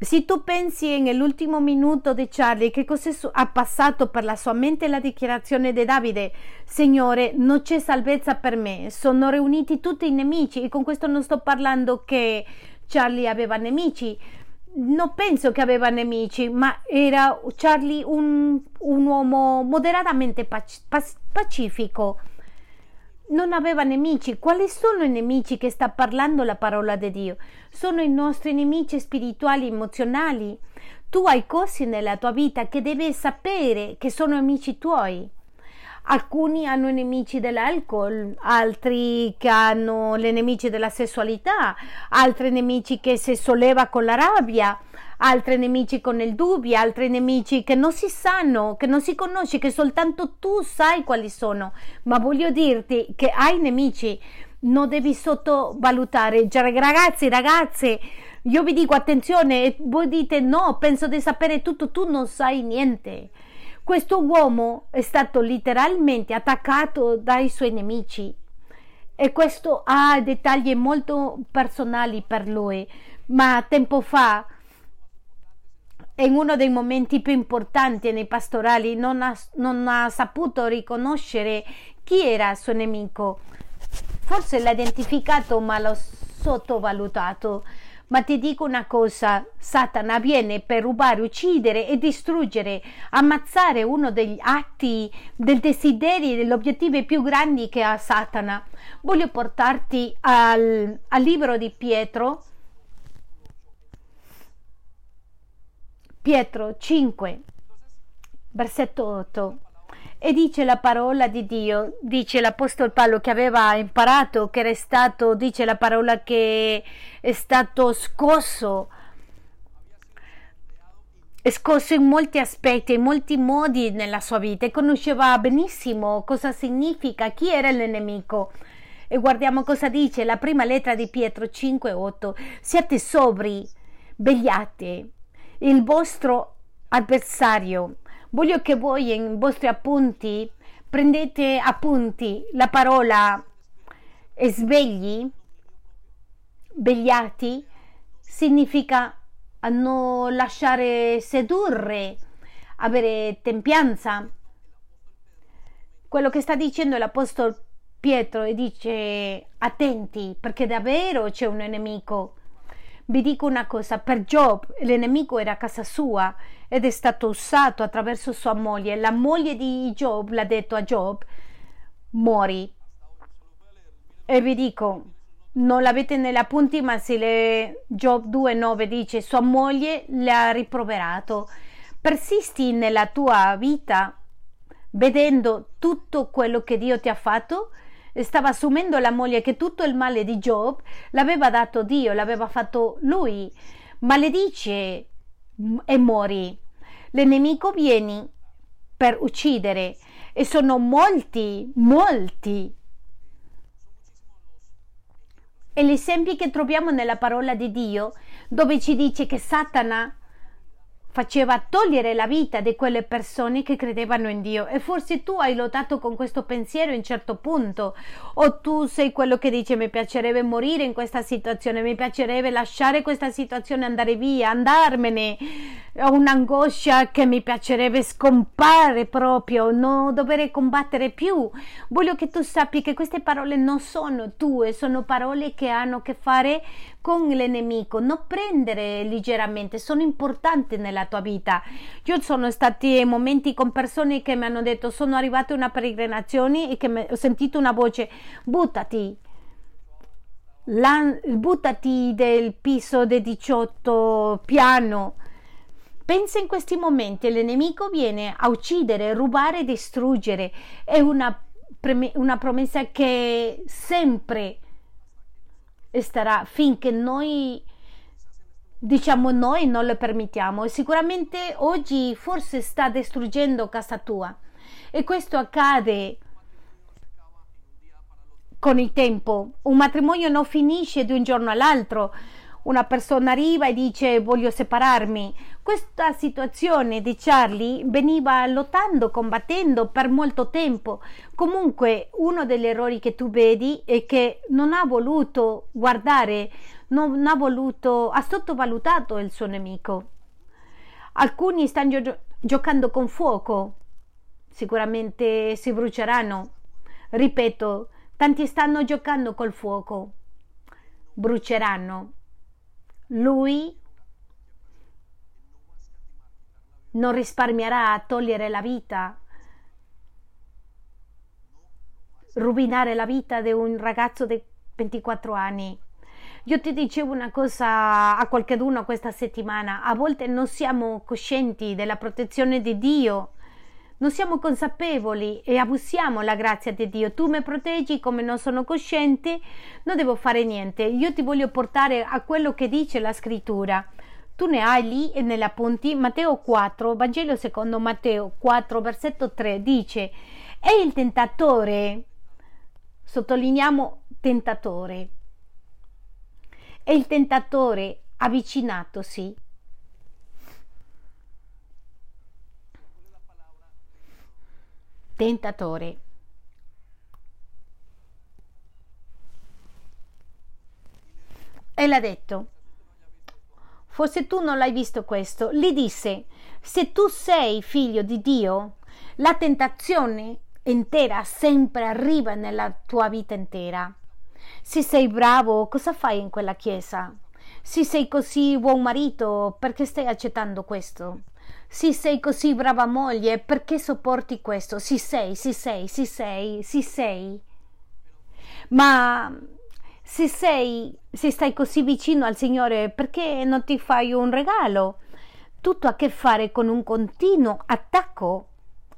se tu pensi nell'ultimo minuto di Charlie che cosa ha passato per la sua mente la dichiarazione di Davide, Signore, non c'è salvezza per me, sono riuniti tutti i nemici. E con questo non sto parlando che Charlie aveva nemici, non penso che aveva nemici, ma era Charlie un, un uomo moderatamente pac- pacifico, non aveva nemici. Quali sono i nemici che sta parlando la parola di Dio? Sono i nostri nemici spirituali, emozionali. Tu hai cose nella tua vita che devi sapere che sono amici tuoi. Alcuni hanno i nemici dell'alcol, altri che hanno le nemici della sessualità, altri nemici che si solleva con la rabbia, altri nemici con il dubbio, altri nemici che non si sanno, che non si conosce, che soltanto tu sai quali sono. Ma voglio dirti che hai nemici, non devi sottovalutare. Cioè, ragazzi, ragazze, io vi dico attenzione voi dite no, penso di sapere tutto, tu non sai niente. Questo uomo è stato letteralmente attaccato dai suoi nemici e questo ha dettagli molto personali per lui, ma tempo fa in uno dei momenti più importanti nei pastorali non ha, non ha saputo riconoscere chi era il suo nemico. Forse l'ha identificato ma l'ha sottovalutato. Ma ti dico una cosa, Satana viene per rubare, uccidere e distruggere, ammazzare uno degli atti, del desiderio, degli obiettivi più grandi che ha Satana. Voglio portarti al, al libro di Pietro, Pietro 5, versetto 8. E dice la parola di Dio, dice l'Apostolo Paolo che aveva imparato, che era stato, dice la parola che è stato scosso, scosso in molti aspetti, in molti modi nella sua vita e conosceva benissimo cosa significa, chi era il nemico. E guardiamo cosa dice la prima lettera di Pietro 5:8. Siate sobri, vegliate. Il vostro avversario Voglio che voi in vostri appunti prendete appunti la parola svegli, vegliati, significa non lasciare sedurre, avere tempianza. Quello che sta dicendo l'Apostolo Pietro e dice attenti perché davvero c'è un nemico. Vi dico una cosa, per Job il nemico era a casa sua ed è stato usato attraverso sua moglie. La moglie di Job l'ha detto a Job, mori. E vi dico, non l'avete nelle appunti, ma se le Job 2.9 dice sua moglie le ha rimproverato. Persisti nella tua vita vedendo tutto quello che Dio ti ha fatto? Stava assumendo la moglie che tutto il male di Job l'aveva dato Dio, l'aveva fatto lui. Maledice e mori. Il nemico viene per uccidere e sono molti, molti. E gli esempi che troviamo nella parola di Dio, dove ci dice che Satana faceva togliere la vita di quelle persone che credevano in Dio. E forse tu hai lottato con questo pensiero in un certo punto. O tu sei quello che dice mi piacerebbe morire in questa situazione mi piacerebbe lasciare questa situazione andare via andarmene. Ho un'angoscia che mi piacerebbe scompare proprio non dover combattere più. Voglio che tu sappi che queste parole non sono tue sono parole che hanno a che fare con il nemico, non prendere leggermente, sono importanti nella tua vita. Io sono stati momenti con persone che mi hanno detto sono arrivate a una peregrinazione e che ho sentito una voce buttati, La, buttati del piso del 18 piano. Pensa in questi momenti, il nemico viene a uccidere, rubare, distruggere. È una, una promessa che sempre starà finché noi diciamo noi non lo permettiamo. E sicuramente oggi forse sta distruggendo casa tua. E questo accade con il tempo. Un matrimonio non finisce di un giorno all'altro. Una persona arriva e dice voglio separarmi. Questa situazione di Charlie veniva lottando, combattendo per molto tempo. Comunque uno degli errori che tu vedi è che non ha voluto guardare, non ha voluto, ha sottovalutato il suo nemico. Alcuni stanno gio- giocando con fuoco, sicuramente si bruceranno. Ripeto, tanti stanno giocando col fuoco, bruceranno lui non risparmierà a togliere la vita, rovinare la vita di un ragazzo di 24 anni. Io ti dicevo una cosa a qualcuno questa settimana, a volte non siamo coscienti della protezione di Dio, non siamo consapevoli e abusiamo la grazia di Dio. Tu mi proteggi come non sono cosciente, non devo fare niente. Io ti voglio portare a quello che dice la scrittura. Tu ne hai lì e nella punti Matteo 4, Vangelo secondo Matteo 4, versetto 3 dice: E il tentatore, sottolineiamo tentatore, e il tentatore avvicinatosi. Tentatore. E l'ha detto, forse tu non l'hai visto questo, gli disse, se tu sei figlio di Dio, la tentazione intera sempre arriva nella tua vita intera. Se sei bravo, cosa fai in quella chiesa? Se sei così buon marito, perché stai accettando questo? Se sei così brava moglie, perché sopporti questo? Sì sei, sì sei, sì sei, sì sei. Ma se sei, se stai così vicino al Signore, perché non ti fai un regalo? Tutto ha a che fare con un continuo attacco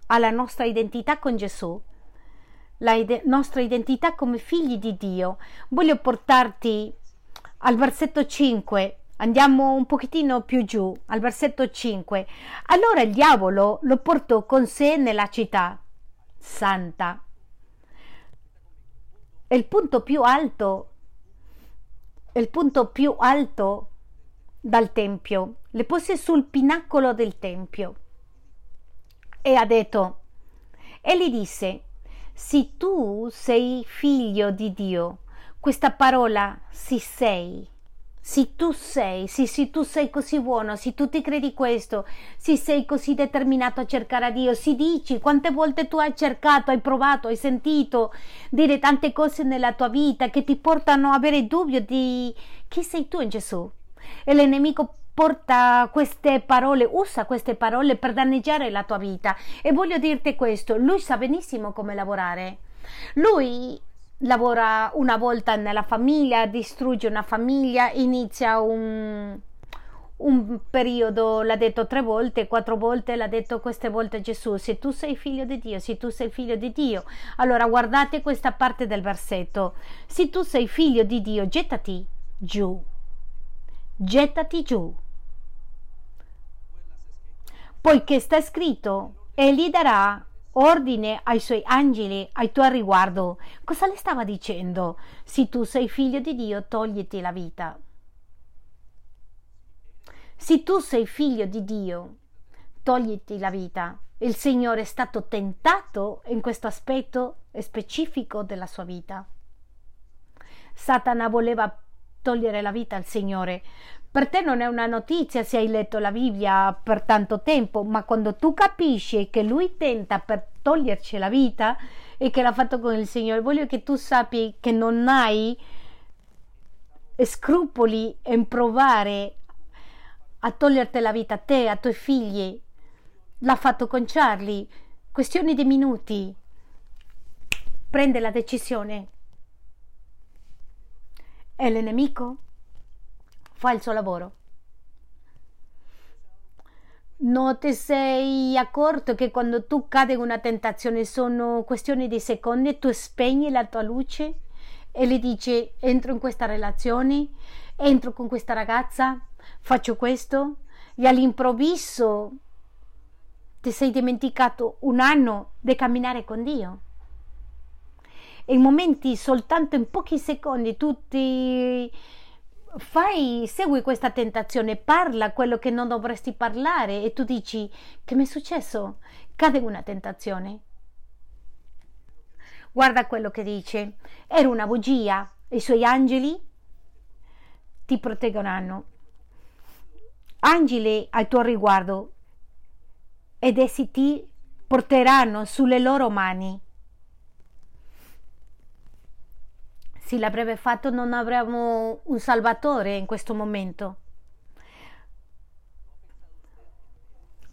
alla nostra identità con Gesù, la ide- nostra identità come figli di Dio. Voglio portarti al versetto 5 Andiamo un pochettino più giù, al versetto 5. Allora il diavolo lo portò con sé nella città santa. Il punto più alto, il punto più alto dal tempio, le pose sul pinacolo del tempio e ha detto, e gli disse, se tu sei figlio di Dio, questa parola si sei se tu sei, sì, se tu sei così buono, se tu ti credi questo, se sei così determinato a cercare a Dio, si dici quante volte tu hai cercato, hai provato, hai sentito dire tante cose nella tua vita che ti portano a avere dubbio di chi sei tu in Gesù. E il nemico porta queste parole, usa queste parole per danneggiare la tua vita. E voglio dirti questo, lui sa benissimo come lavorare. Lui lavora una volta nella famiglia, distrugge una famiglia, inizia un, un periodo, l'ha detto tre volte, quattro volte, l'ha detto queste volte Gesù, se tu sei figlio di Dio, se tu sei figlio di Dio, allora guardate questa parte del versetto, se tu sei figlio di Dio, gettati giù, gettati giù, poiché sta scritto, e gli darà ordine ai suoi angeli ai tuoi riguardo. Cosa le stava dicendo? Se tu sei figlio di Dio, togliti la vita. Se tu sei figlio di Dio, togliti la vita. Il Signore è stato tentato in questo aspetto specifico della sua vita. Satana voleva togliere la vita al Signore, per te non è una notizia se hai letto la Bibbia per tanto tempo, ma quando tu capisci che lui tenta per toglierci la vita e che l'ha fatto con il Signore, voglio che tu sappi che non hai scrupoli in provare a toglierti la vita a te, a tuoi figli. L'ha fatto con Charlie. Questioni di minuti. Prende la decisione. E il nemico fa il suo lavoro. Non ti sei accorto che quando tu cadi in una tentazione sono questioni di secondi, tu spegni la tua luce e le dici entro in questa relazione, entro con questa ragazza, faccio questo e all'improvviso ti sei dimenticato un anno di camminare con Dio. In momenti soltanto in pochi secondi tu ti fai, segui questa tentazione, parla quello che non dovresti parlare e tu dici che mi è successo? Cade una tentazione. Guarda quello che dice, era una bugia, i suoi angeli ti proteggeranno. Angeli al tuo riguardo ed essi ti porteranno sulle loro mani se l'avrebbe fatto non avremmo un salvatore in questo momento.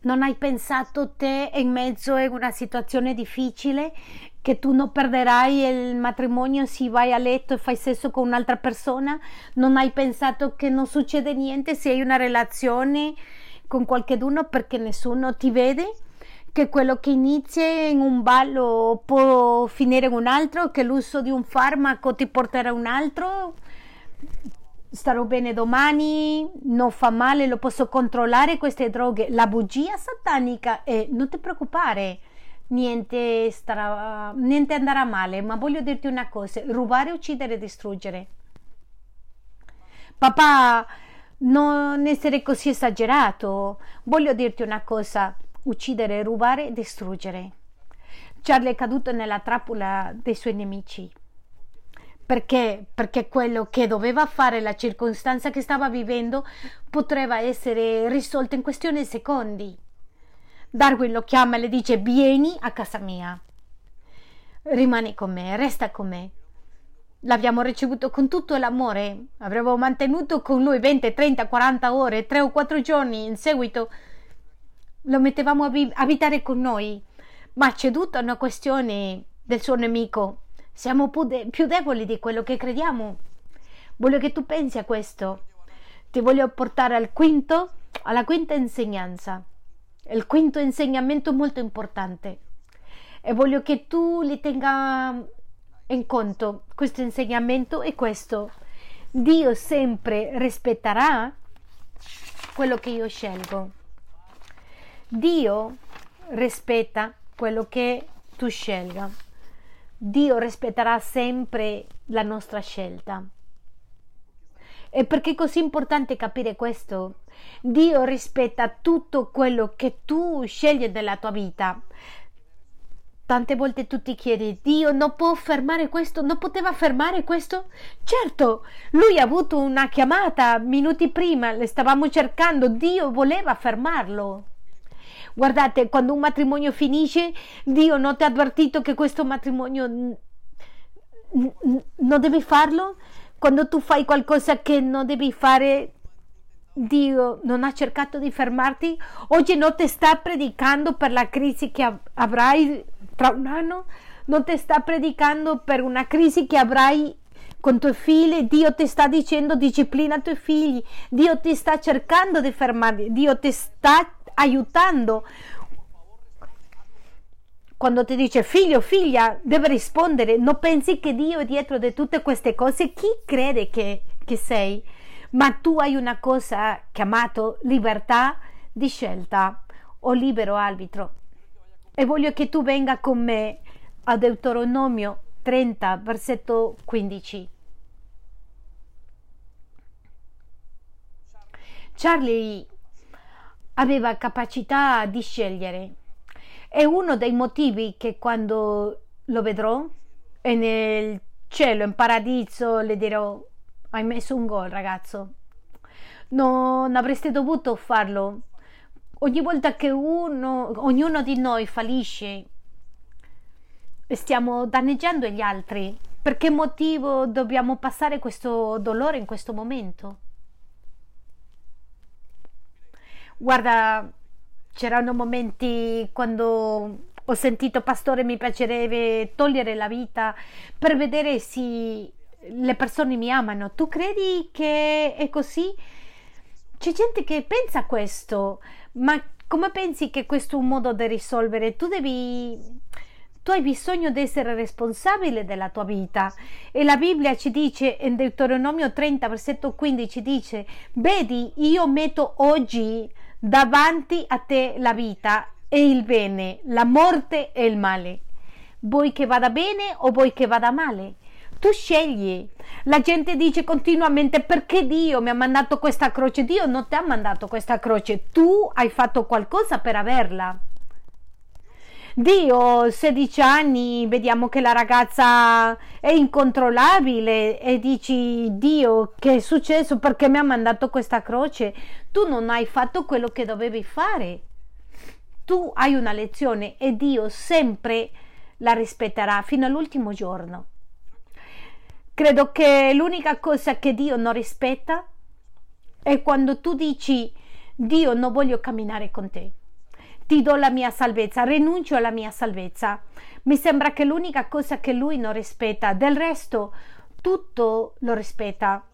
Non hai pensato te in mezzo a una situazione difficile che tu non perderai il matrimonio se vai a letto e fai sesso con un'altra persona? Non hai pensato che non succede niente se hai una relazione con qualcuno perché nessuno ti vede? Che quello che inizia in un ballo può finire in un altro? Che l'uso di un farmaco ti porterà a un altro? starò bene domani, non fa male, lo posso controllare queste droghe. La bugia satanica è non ti preoccupare, niente, starà, niente andrà male, ma voglio dirti una cosa, rubare, uccidere, distruggere. Papà, non essere così esagerato, voglio dirti una cosa, uccidere, rubare, distruggere. Charlie è caduto nella trappola dei suoi nemici. Perché? Perché quello che doveva fare, la circostanza che stava vivendo, poteva essere risolto in questione di secondi. Darwin lo chiama e le dice vieni a casa mia. Rimani con me, resta con me. L'abbiamo ricevuto con tutto l'amore. Avremmo mantenuto con lui 20, 30, 40 ore, 3 o 4 giorni in seguito. Lo mettevamo a abitare con noi. Ma c'è tutta una questione del suo nemico siamo più deboli di quello che crediamo. Voglio che tu pensi a questo. Ti voglio portare al quinto, alla quinta insegnanza. Il quinto insegnamento molto importante. E voglio che tu li tenga in conto. Questo insegnamento è questo. Dio sempre rispetterà quello che io scelgo. Dio rispetta quello che tu scelga. Dio rispetterà sempre la nostra scelta. E perché è così importante capire questo? Dio rispetta tutto quello che tu scegli nella tua vita. Tante volte tu ti chiedi, Dio non può fermare questo, non poteva fermare questo? Certo, lui ha avuto una chiamata minuti prima, le stavamo cercando, Dio voleva fermarlo. Guardate, quando un matrimonio finisce, Dio non ti ha avvertito che questo matrimonio non devi farlo? Quando tu fai qualcosa che non devi fare, Dio non ha cercato di fermarti? Oggi non ti sta predicando per la crisi che avrai tra un anno? Non ti sta predicando per una crisi che avrai con tuoi figli? Dio ti sta dicendo disciplina i tuoi figli. Dio ti sta cercando di fermarli. Dio ti sta aiutando. Quando ti dice figlio, figlia, deve rispondere, non pensi che Dio è dietro di tutte queste cose? Chi crede che, che sei? Ma tu hai una cosa chiamata libertà di scelta o libero arbitro. E voglio che tu venga con me a Deuteronomio 30, versetto 15. Charlie aveva capacità di scegliere. È uno dei motivi che quando lo vedrò e nel cielo, in paradiso, le dirò: Hai messo un gol, ragazzo. Non avresti dovuto farlo. Ogni volta che uno, ognuno di noi fallisce, stiamo danneggiando gli altri. Per che motivo dobbiamo passare questo dolore in questo momento? Guarda, c'erano momenti quando ho sentito, pastore, mi piacerebbe togliere la vita per vedere se le persone mi amano. Tu credi che è così? C'è gente che pensa questo, ma come pensi che questo è un modo di risolvere? Tu devi tu hai bisogno di essere responsabile della tua vita e la Bibbia ci dice in Deuteronomio 30 versetto 15 dice vedi io metto oggi davanti a te la vita e il bene, la morte e il male. Vuoi che vada bene o vuoi che vada male? Tu scegli. La gente dice continuamente perché Dio mi ha mandato questa croce. Dio non ti ha mandato questa croce, tu hai fatto qualcosa per averla. Dio, 16 anni, vediamo che la ragazza è incontrollabile e dici Dio che è successo perché mi ha mandato questa croce? Tu non hai fatto quello che dovevi fare. Tu hai una lezione e Dio sempre la rispetterà fino all'ultimo giorno. Credo che l'unica cosa che Dio non rispetta è quando tu dici Dio non voglio camminare con te. Ti do la mia salvezza, rinuncio alla mia salvezza. Mi sembra che l'unica cosa che lui non rispetta, del resto tutto lo rispetta.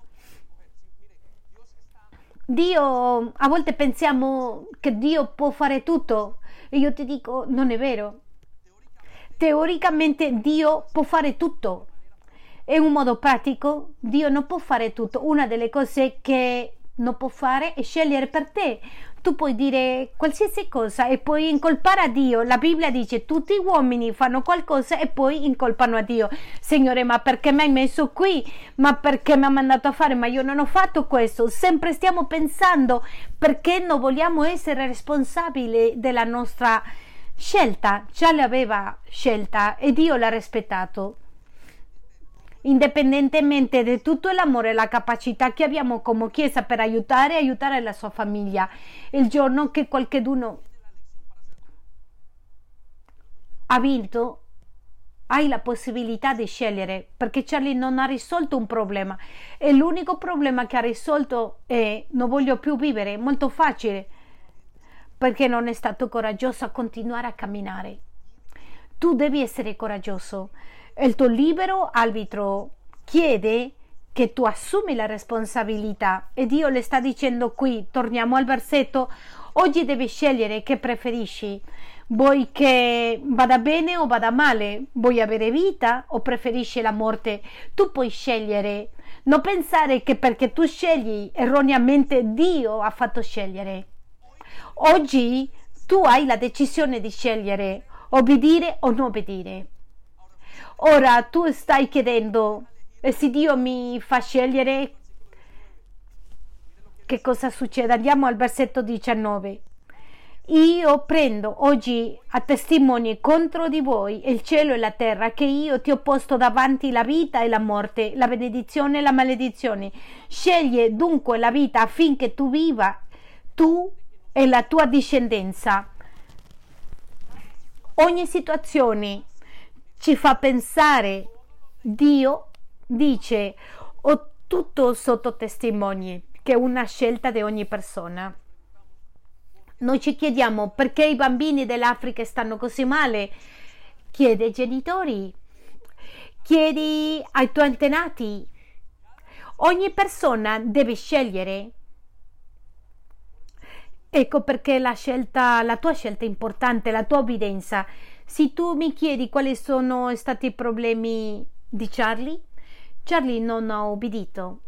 Dio, a volte pensiamo che Dio può fare tutto e io ti dico, non è vero. Teoricamente Dio può fare tutto. In un modo pratico, Dio non può fare tutto. Una delle cose che non può fare è scegliere per te tu puoi dire qualsiasi cosa e puoi incolpare a Dio. La Bibbia dice tutti gli uomini fanno qualcosa e poi incolpano a Dio. Signore, ma perché mi hai messo qui? Ma perché mi ha mandato a fare? Ma io non ho fatto questo. Sempre stiamo pensando perché non vogliamo essere responsabili della nostra scelta. Già l'aveva scelta e Dio l'ha rispettato indipendentemente di tutto l'amore e la capacità che abbiamo come Chiesa per aiutare e aiutare la sua famiglia. Il giorno che qualcuno ha vinto, hai la possibilità di scegliere perché Charlie non ha risolto un problema e l'unico problema che ha risolto è non voglio più vivere, molto facile perché non è stato coraggioso a continuare a camminare. Tu devi essere coraggioso il tuo libero arbitro chiede che tu assumi la responsabilità e Dio le sta dicendo qui, torniamo al versetto, oggi devi scegliere che preferisci. Vuoi che vada bene o vada male? Vuoi avere vita o preferisci la morte? Tu puoi scegliere. Non pensare che perché tu scegli erroneamente Dio ha fatto scegliere. Oggi tu hai la decisione di scegliere obbedire o non obbedire. Ora tu stai chiedendo, e se Dio mi fa scegliere, che cosa succede? Andiamo al versetto 19. Io prendo oggi a testimoni contro di voi il cielo e la terra che io ti ho posto davanti la vita e la morte, la benedizione e la maledizione. Sceglie dunque la vita affinché tu viva, tu e la tua discendenza. Ogni situazione ci fa pensare, Dio dice, ho tutto sotto testimoni, che è una scelta di ogni persona. Noi ci chiediamo perché i bambini dell'Africa stanno così male. Chiedi ai genitori, chiedi ai tuoi antenati. Ogni persona deve scegliere. Ecco perché la scelta, la tua scelta è importante, la tua obbedienza se tu mi chiedi quali sono stati i problemi di Charlie, Charlie non ha obbedito.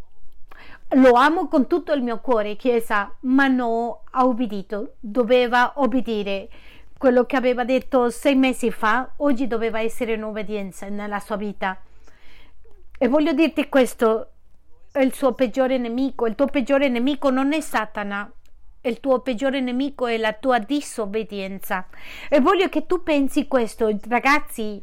Lo amo con tutto il mio cuore, Chiesa, ma non ha obbedito. Doveva obbedire. Quello che aveva detto sei mesi fa, oggi doveva essere un'obbedienza nella sua vita. E voglio dirti questo, il suo peggiore nemico. Il tuo peggiore nemico non è Satana, il tuo peggiore nemico è la tua disobbedienza. E voglio che tu pensi questo, ragazzi,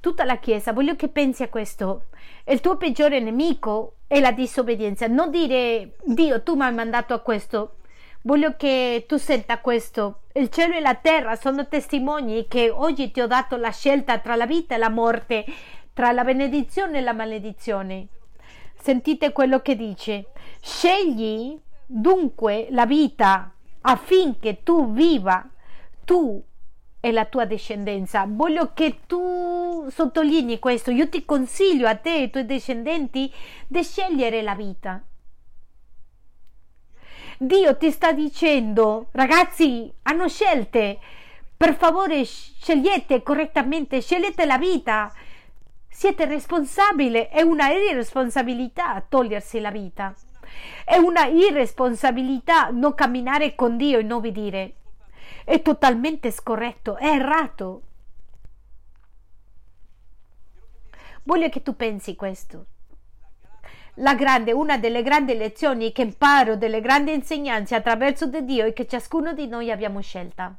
tutta la Chiesa, voglio che pensi a questo. Il tuo peggiore nemico è la disobbedienza. Non dire, Dio, tu mi hai mandato a questo. Voglio che tu senta questo. Il cielo e la terra sono testimoni che oggi ti ho dato la scelta tra la vita e la morte, tra la benedizione e la maledizione. Sentite quello che dice. Scegli dunque la vita affinché tu viva, tu e la tua discendenza. Voglio che tu sottolinei questo. Io ti consiglio a te e ai tuoi discendenti di scegliere la vita. Dio ti sta dicendo, ragazzi, hanno scelte. Per favore, scegliete correttamente, scegliete la vita. Siete responsabili, è una irresponsabilità togliersi la vita. È una irresponsabilità non camminare con Dio e non obbedire. È totalmente scorretto, è errato. Voglio che tu pensi questo. Grande, una delle grandi lezioni che imparo, delle grandi insegnanze attraverso di Dio è che ciascuno di noi abbiamo scelta.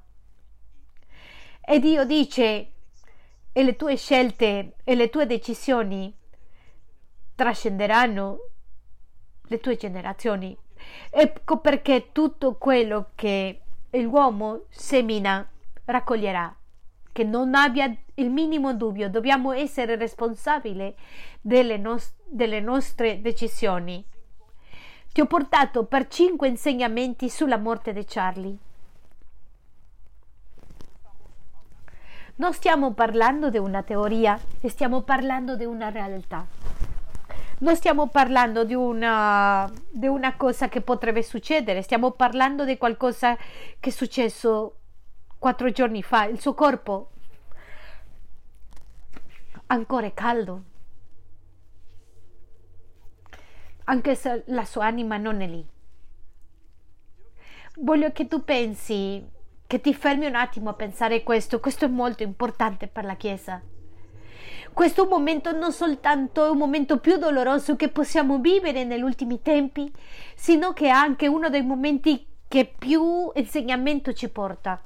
E Dio dice, e le tue scelte e le tue decisioni trascenderanno le tue generazioni. Ecco perché tutto quello che l'uomo semina raccoglierà. Che non abbia il minimo dubbio, dobbiamo essere responsabili delle, nos- delle nostre decisioni. Ti ho portato per cinque insegnamenti sulla morte di Charlie. Non stiamo parlando di una teoria, stiamo parlando di una realtà. Non stiamo parlando di una, di una cosa che potrebbe succedere, stiamo parlando di qualcosa che è successo quattro giorni fa. Il suo corpo ancora è caldo, anche se la sua anima non è lì. Voglio che tu pensi, che ti fermi un attimo a pensare questo, questo è molto importante per la Chiesa. Questo momento non soltanto è un momento più doloroso che possiamo vivere negli ultimi tempi, sino che è anche uno dei momenti che più insegnamento ci porta.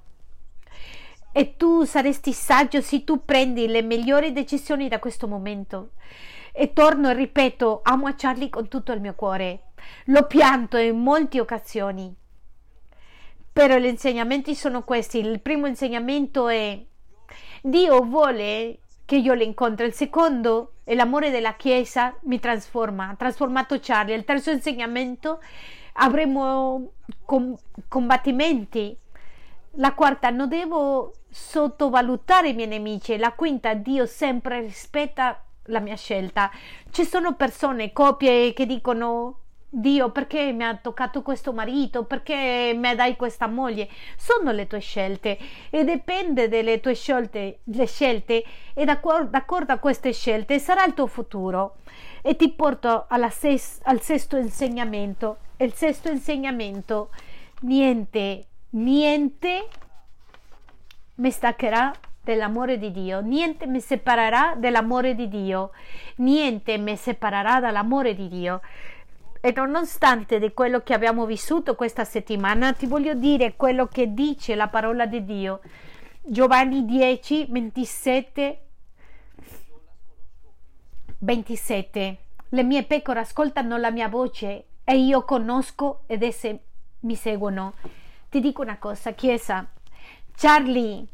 E tu saresti saggio se tu prendi le migliori decisioni da questo momento. E torno e ripeto, amo a Charlie con tutto il mio cuore. Lo pianto in molte occasioni. Però gli insegnamenti sono questi. Il primo insegnamento è Dio vuole che io le incontri. Il secondo l'amore della Chiesa mi trasforma. Ha trasformato Charlie. Il terzo insegnamento avremo com- combattimenti. La quarta, non devo sottovalutare i miei nemici. La quinta, Dio sempre rispetta la mia scelta. Ci sono persone, coppie che dicono Dio, perché mi ha toccato questo marito? Perché mi dai questa moglie? Sono le tue scelte e dipende dalle tue scelte, le scelte e d'accordo a queste scelte sarà il tuo futuro. E ti porto ses- al sesto insegnamento. Il sesto insegnamento, niente, niente mi staccherà dell'amore di Dio, niente mi separerà dell'amore di Dio, niente mi separerà dall'amore di Dio. E nonostante di quello che abbiamo vissuto questa settimana, ti voglio dire quello che dice la parola di Dio. Giovanni 10, 27, 27. Le mie pecore ascoltano la mia voce e io conosco ed esse mi seguono. Ti dico una cosa, Chiesa, Charlie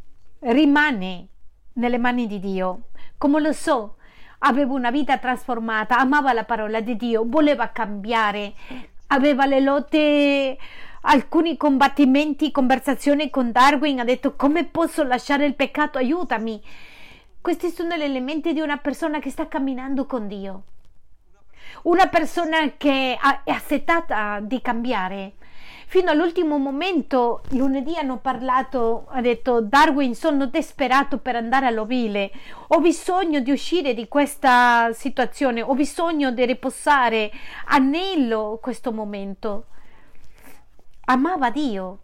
rimane nelle mani di Dio. Come lo so, aveva una vita trasformata, amava la parola di Dio, voleva cambiare, aveva le lotte, alcuni combattimenti, conversazioni con Darwin, ha detto come posso lasciare il peccato, aiutami. Questi sono gli elementi di una persona che sta camminando con Dio. Una persona che è accettata di cambiare, fino all'ultimo momento lunedì hanno parlato ha detto Darwin sono disperato per andare all'ovile. Ho bisogno di uscire di questa situazione. Ho bisogno di riposare. Anello questo momento. Amava Dio.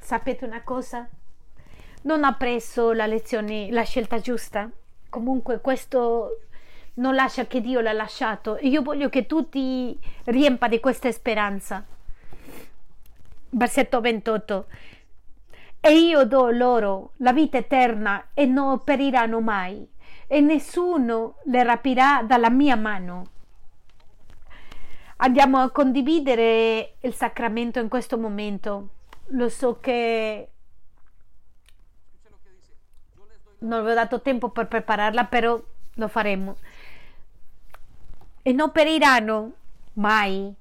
Sapete una cosa? Non ha preso la lezione la scelta giusta. Comunque questo non lascia che Dio l'ha lasciato io voglio che tu ti riempa di questa speranza. Versetto 28. E io do loro la vita eterna e non periranno mai e nessuno le rapirà dalla mia mano. Andiamo a condividere il sacramento in questo momento. Lo so che non vi ho dato tempo per prepararla, però lo faremo e non periranno mai.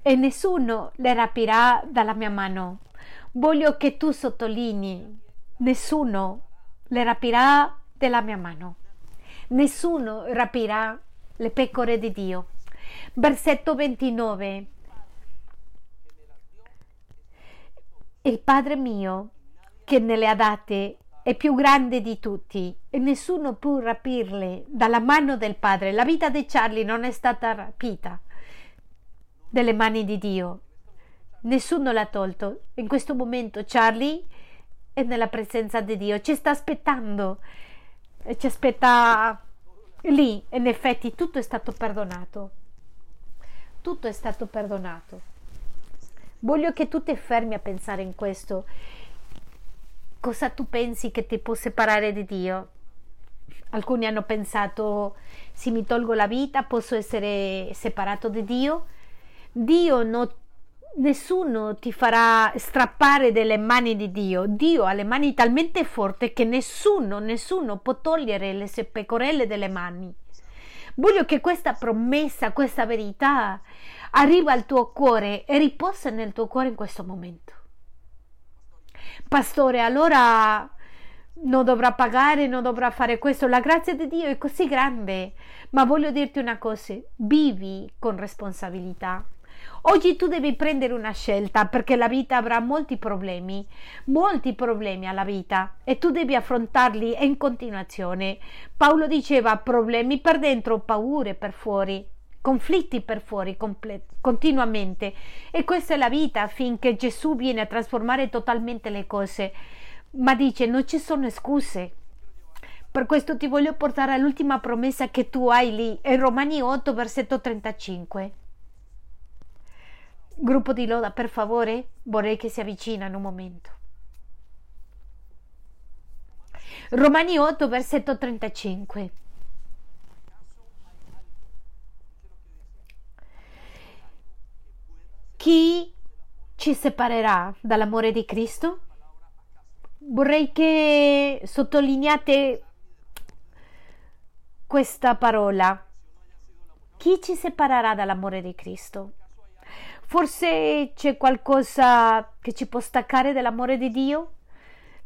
E nessuno le rapirà dalla mia mano. Voglio che tu sottolinei, nessuno le rapirà dalla mia mano. Nessuno rapirà le pecore di Dio. Versetto 29. Il Padre mio, che ne le ha date è più grande di tutti e nessuno può rapirle dalla mano del Padre. La vita di Charlie non è stata rapita dalle mani di Dio. Nessuno l'ha tolto. In questo momento Charlie è nella presenza di Dio, ci sta aspettando ci aspetta lì. In effetti tutto è stato perdonato. Tutto è stato perdonato. Voglio che tu ti fermi a pensare in questo cosa tu pensi che ti può separare di Dio? Alcuni hanno pensato, se mi tolgo la vita posso essere separato di Dio. Dio non nessuno ti farà strappare dalle mani di Dio. Dio ha le mani talmente forti che nessuno, nessuno può togliere le sue pecorelle dalle mani. Voglio che questa promessa, questa verità arriva al tuo cuore e riposa nel tuo cuore in questo momento. Pastore, allora non dovrà pagare, non dovrà fare questo. La grazia di Dio è così grande. Ma voglio dirti una cosa, vivi con responsabilità. Oggi tu devi prendere una scelta perché la vita avrà molti problemi, molti problemi alla vita e tu devi affrontarli in continuazione. Paolo diceva problemi per dentro, paure per fuori, conflitti per fuori comple- continuamente e questa è la vita finché Gesù viene a trasformare totalmente le cose. Ma dice non ci sono scuse. Per questo ti voglio portare all'ultima promessa che tu hai lì, in Romani 8, versetto 35. Gruppo di Loda, per favore, vorrei che si avvicinano un momento. Romani 8, versetto 35. Chi ci separerà dall'amore di Cristo? Vorrei che sottolineate questa parola. Chi ci separerà dall'amore di Cristo? Forse c'è qualcosa che ci può staccare dall'amore di Dio?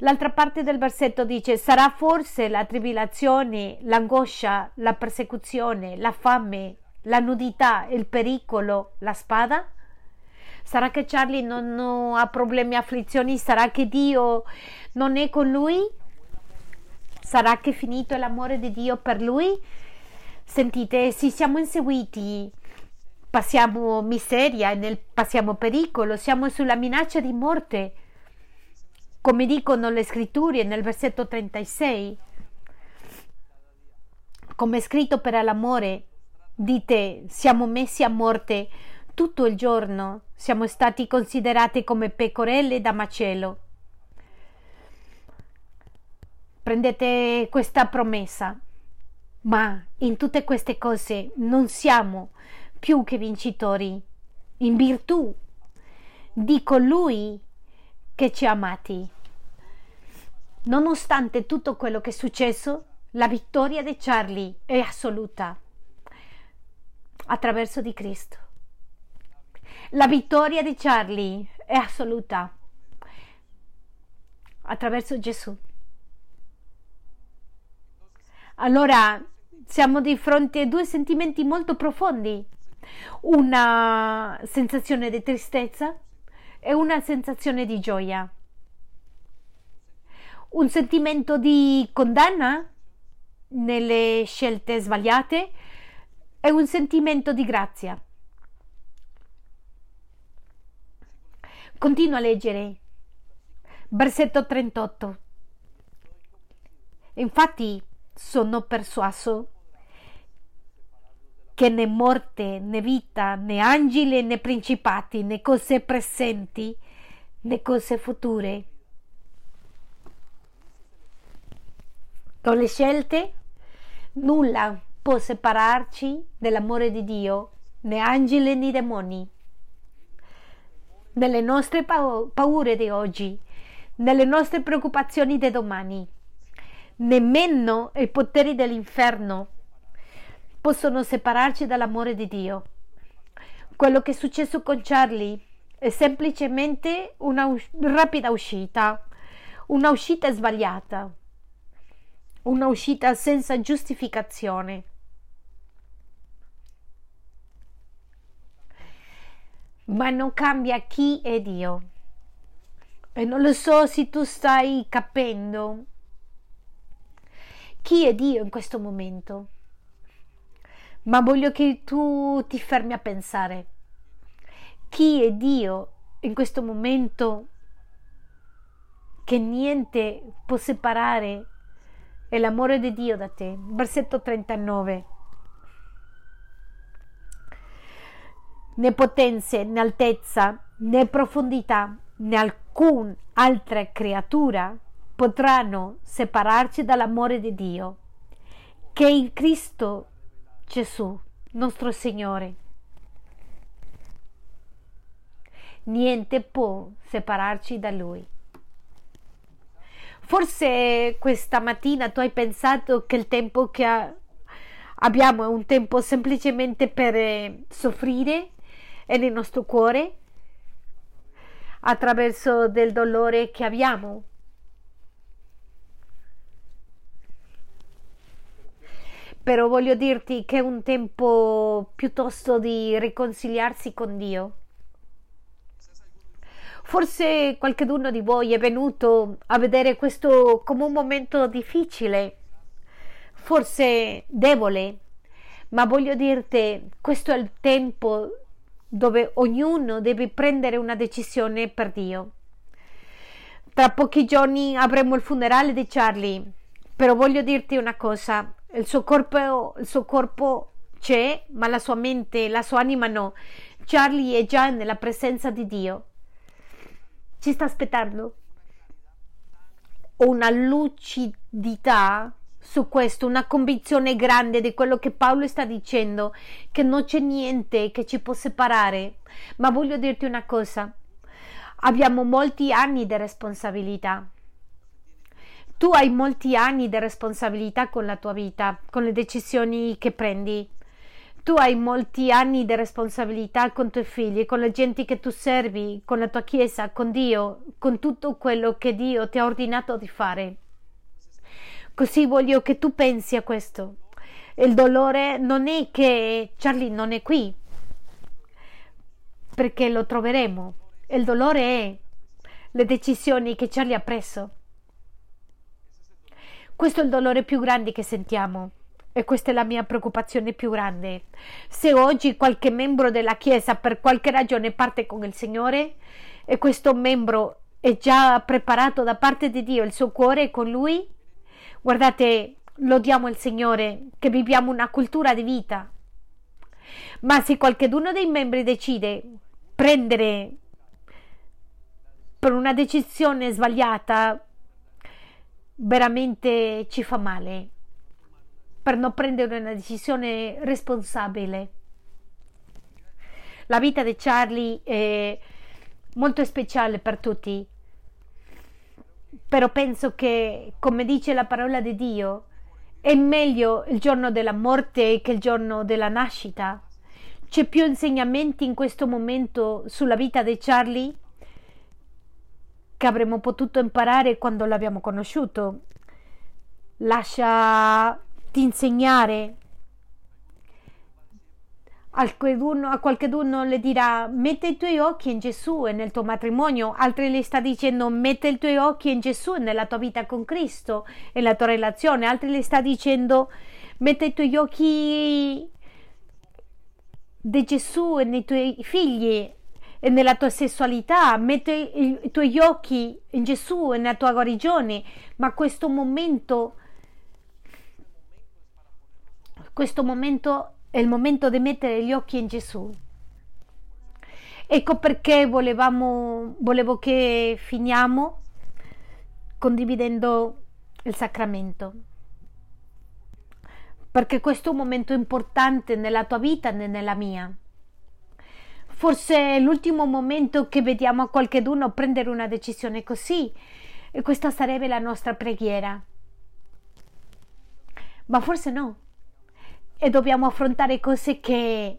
L'altra parte del versetto dice: Sarà forse la tribolazione, l'angoscia, la persecuzione, la fame, la nudità, il pericolo, la spada? Sarà che Charlie non ha problemi, afflizioni? Sarà che Dio non è con lui? Sarà che è finito l'amore di Dio per lui? Sentite, se siamo inseguiti, passiamo miseria, nel, passiamo pericolo, siamo sulla minaccia di morte, come dicono le scritture nel versetto 36. Come è scritto per l'amore di te, siamo messi a morte tutto il giorno, siamo stati considerati come pecorelle da macello. Prendete questa promessa, ma in tutte queste cose non siamo più che vincitori, in virtù di colui che ci ha amati. Nonostante tutto quello che è successo, la vittoria di Charlie è assoluta attraverso di Cristo. La vittoria di Charlie è assoluta attraverso Gesù. Allora siamo di fronte a due sentimenti molto profondi, una sensazione di tristezza e una sensazione di gioia, un sentimento di condanna nelle scelte sbagliate e un sentimento di grazia. Continuo a leggere. Versetto 38. Infatti sono persuaso che né morte, né vita, né angeli, né principati, né cose presenti, né cose future. Con le scelte nulla può separarci dall'amore di Dio, né angeli né demoni. Nelle nostre paure di oggi, nelle nostre preoccupazioni di domani nemmeno i poteri dell'inferno possono separarci dall'amore di Dio. Quello che è successo con Charlie è semplicemente una us- rapida uscita, una uscita sbagliata, una uscita senza giustificazione. Ma non cambia chi è Dio. E non lo so se tu stai capendo chi è Dio in questo momento. Ma voglio che tu ti fermi a pensare. Chi è Dio in questo momento che niente può separare l'amore di Dio da te. Versetto 39. Né potenze, né altezza, né profondità, né alcun altra creatura potranno separarci dall'amore di Dio, che è in Cristo Gesù, nostro Signore. Niente può separarci da Lui. Forse questa mattina tu hai pensato che il tempo che abbiamo è un tempo semplicemente per eh, soffrire nel nostro cuore. attraverso del dolore che abbiamo. Però voglio dirti che è un tempo piuttosto di riconciliarsi con Dio. Forse qualcuno di voi è venuto a vedere questo come un momento difficile, forse debole, ma voglio dirti, questo è il tempo dove ognuno deve prendere una decisione per Dio. Tra pochi giorni avremo il funerale di Charlie, però voglio dirti una cosa, il suo corpo, il suo corpo c'è, ma la sua mente, la sua anima no. Charlie è già nella presenza di Dio. Ci sta aspettando una lucidità su questo, una convinzione grande di quello che Paolo sta dicendo, che non c'è niente che ci può separare. Ma voglio dirti una cosa, abbiamo molti anni di responsabilità. Tu hai molti anni di responsabilità con la tua vita, con le decisioni che prendi. Tu hai molti anni di responsabilità con i tuoi figli, con le gente che tu servi, con la tua chiesa, con Dio, con tutto quello che Dio ti ha ordinato di fare. Così voglio che tu pensi a questo. Il dolore non è che Charlie non è qui, perché lo troveremo. Il dolore è le decisioni che Charlie ha preso. Questo è il dolore più grande che sentiamo e questa è la mia preoccupazione più grande. Se oggi qualche membro della Chiesa per qualche ragione parte con il Signore e questo membro è già preparato da parte di Dio, il suo cuore è con Lui, Guardate, lodiamo il Signore che viviamo una cultura di vita. Ma se qualcuno dei membri decide prendere per una decisione sbagliata, veramente ci fa male per non prendere una decisione responsabile. La vita di Charlie è molto speciale per tutti però penso che, come dice la parola di Dio, è meglio il giorno della morte che il giorno della nascita. C'è più insegnamenti in questo momento sulla vita di Charlie che avremmo potuto imparare quando l'abbiamo conosciuto. Lasciati insegnare a qualcuno, a qualcuno le dirà mette i tuoi occhi in Gesù e nel tuo matrimonio, altri le sta dicendo mette i tuoi occhi in Gesù e nella tua vita con Cristo e la tua relazione, altri le sta dicendo mette i tuoi occhi di Gesù e nei tuoi figli e nella tua sessualità, mette i, tuoi occhi in Gesù e nella tua guarigione, ma questo momento questo momento è il momento di mettere gli occhi in Gesù. Ecco perché volevamo, volevo che finiamo condividendo il sacramento. Perché questo è un momento importante nella tua vita e nella mia. Forse è l'ultimo momento che vediamo a qualcuno prendere una decisione così e questa sarebbe la nostra preghiera. Ma forse no e dobbiamo affrontare cose che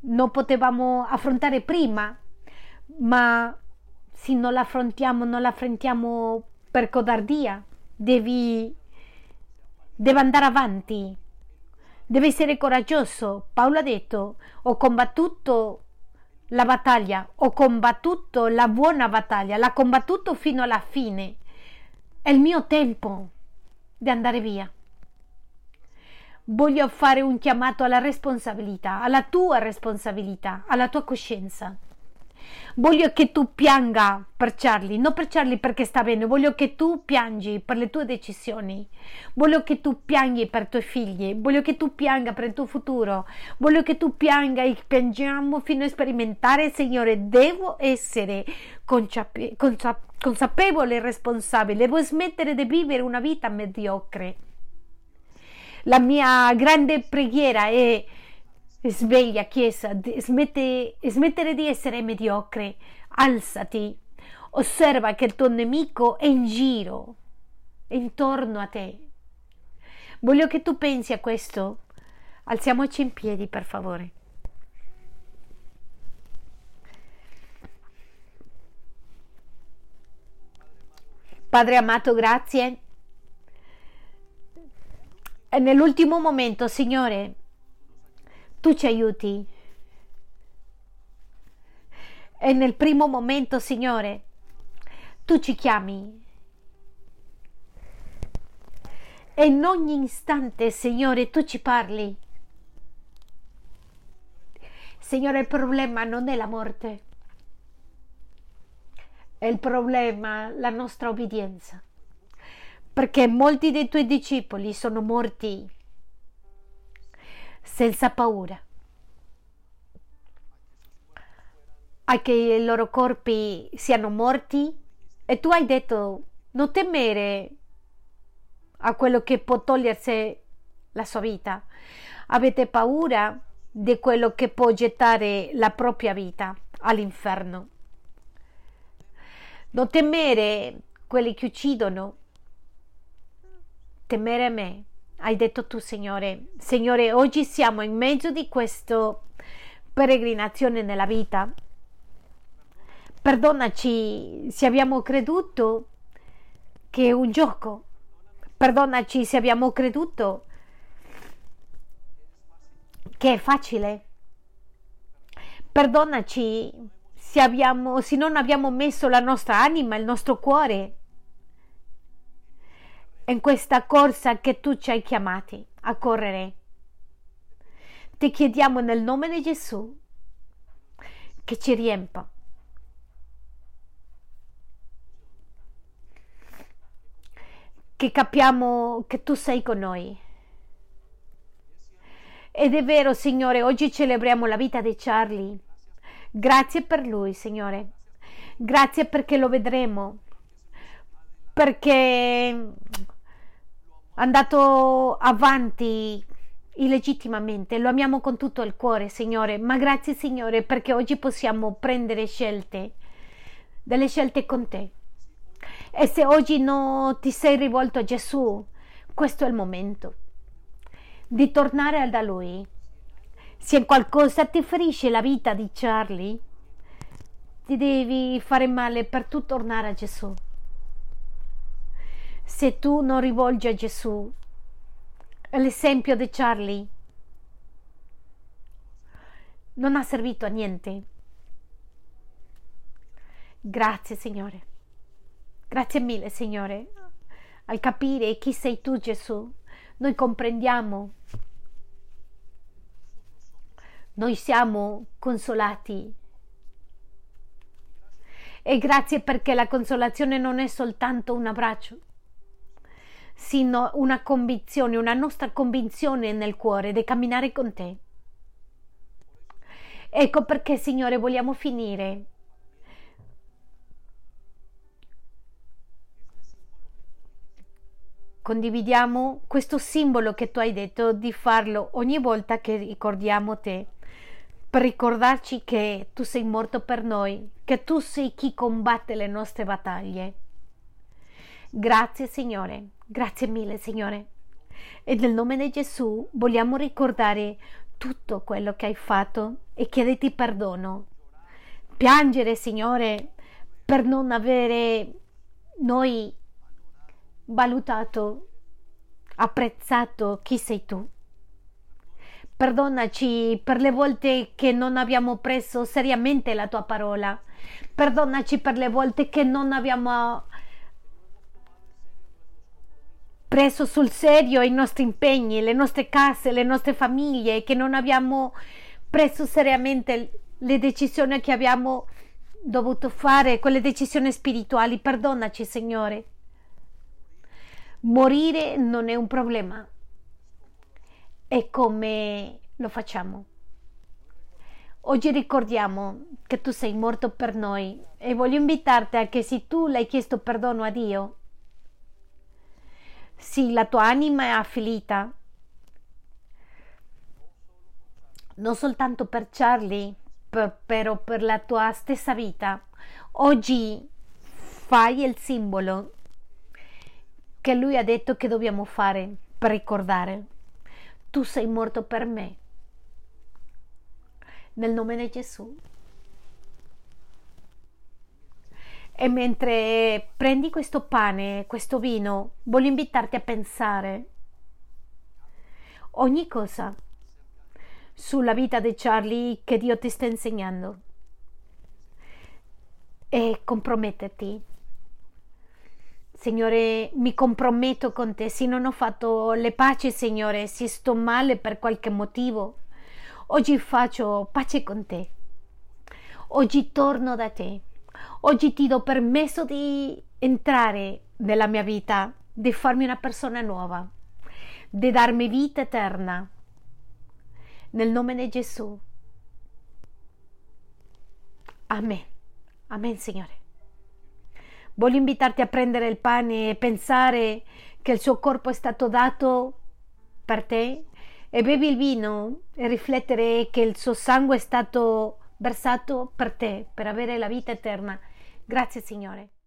non potevamo affrontare prima, ma se non la affrontiamo, non la affrontiamo per codardia, devi, devi andare avanti, devi essere coraggioso. Paolo ha detto, ho combattuto la battaglia, ho combattuto la buona battaglia, l'ha combattuto fino alla fine. È il mio tempo di andare via voglio fare un chiamato alla responsabilità, alla tua responsabilità, alla tua coscienza. Voglio che tu pianga per Charlie, non per Charlie perché sta bene, voglio che tu piangi per le tue decisioni, voglio che tu pianghi per i tuoi figli, voglio che tu pianga per il tuo futuro, voglio che tu pianga e piangiamo fino a sperimentare, Signore, devo essere consapevole e responsabile, devo smettere di vivere una vita mediocre la mia grande preghiera è sveglia Chiesa, smette, smettere di essere mediocre, alzati, osserva che il tuo nemico è in giro, è intorno a te. Voglio che tu pensi a questo. Alziamoci in piedi, per favore. Padre amato, grazie. E nell'ultimo momento, Signore, tu ci aiuti. E nel primo momento, Signore, tu ci chiami. E in ogni istante, Signore, tu ci parli. Signore, il problema non è la morte, è il problema la nostra obbedienza. Perché molti dei tuoi discepoli sono morti senza paura. A che i loro corpi siano morti e tu hai detto non temere a quello che può togliersi la sua vita. Avete paura di quello che può gettare la propria vita all'inferno. Non temere quelli che uccidono, temere me. Hai detto tu, Signore. Signore, oggi siamo in mezzo di questa peregrinazione nella vita. Perdonaci se abbiamo creduto che è un gioco. Perdonaci se abbiamo creduto che è facile. Perdonaci se, abbiamo, se non abbiamo messo la nostra anima, il nostro cuore in questa corsa che tu ci hai chiamati a correre. Ti chiediamo nel nome di Gesù che ci riempa. Che capiamo che tu sei con noi ed è vero, Signore, oggi celebriamo la vita di Charlie. Grazie per lui, Signore. Grazie perché lo vedremo. Perché andato avanti illegittimamente. Lo amiamo con tutto il cuore, Signore. Ma grazie, Signore, perché oggi possiamo prendere scelte, delle scelte con te. E se oggi non ti sei rivolto a Gesù, questo è il momento di tornare da lui. Se qualcosa ti ferisce la vita di Charlie, ti devi fare male per tu tornare a Gesù. Se tu non rivolgi a Gesù l'esempio di Charlie, non ha servito a niente. Grazie Signore. Grazie mille Signore al capire chi sei tu Gesù noi comprendiamo, noi siamo consolati. E grazie perché la consolazione non è soltanto un abbraccio, sino una convinzione, una nostra convinzione nel cuore di camminare con te. Ecco perché, Signore, vogliamo finire condividiamo questo simbolo che tu hai detto di farlo ogni volta che ricordiamo te, per ricordarci che tu sei morto per noi, che tu sei chi combatte le nostre battaglie. Grazie Signore, grazie mille Signore. E nel nome di Gesù vogliamo ricordare tutto quello che hai fatto e chiederti perdono. Piangere, Signore, per non avere noi valutato, apprezzato chi sei tu. Perdonaci per le volte che non abbiamo preso seriamente la tua parola. Perdonaci per le volte che non abbiamo preso sul serio i nostri impegni, le nostre case, le nostre famiglie, che non abbiamo preso seriamente le decisioni che abbiamo dovuto fare, quelle decisioni spirituali. Perdonaci, Signore. Morire non è un problema, è come lo facciamo. Oggi ricordiamo che tu sei morto per noi e voglio invitarti a che se tu l'hai chiesto perdono a Dio, se la tua anima è afflita, non soltanto per Charlie, per, però per la tua stessa vita, oggi fai il simbolo che lui ha detto che dobbiamo fare per ricordare. Tu sei morto per me. Nel nome di Gesù. E mentre prendi questo pane, questo vino, voglio invitarti a pensare ogni cosa sulla vita di Charlie che Dio ti sta insegnando e comprometterti. Signore, mi comprometto con te. Se non ho fatto le pace, Signore, se sto male per qualche motivo, oggi faccio pace con te. Oggi torno da te. Oggi ti do permesso di entrare nella mia vita, di farmi una persona nuova, di darmi vita eterna. Nel nome di Gesù. Amen. Amen, Signore. Voglio invitarti a prendere il pane e pensare che il suo corpo è stato dato per te e bevi il vino e riflettere che il suo sangue è stato versato per te, per avere la vita eterna. Grazie Signore.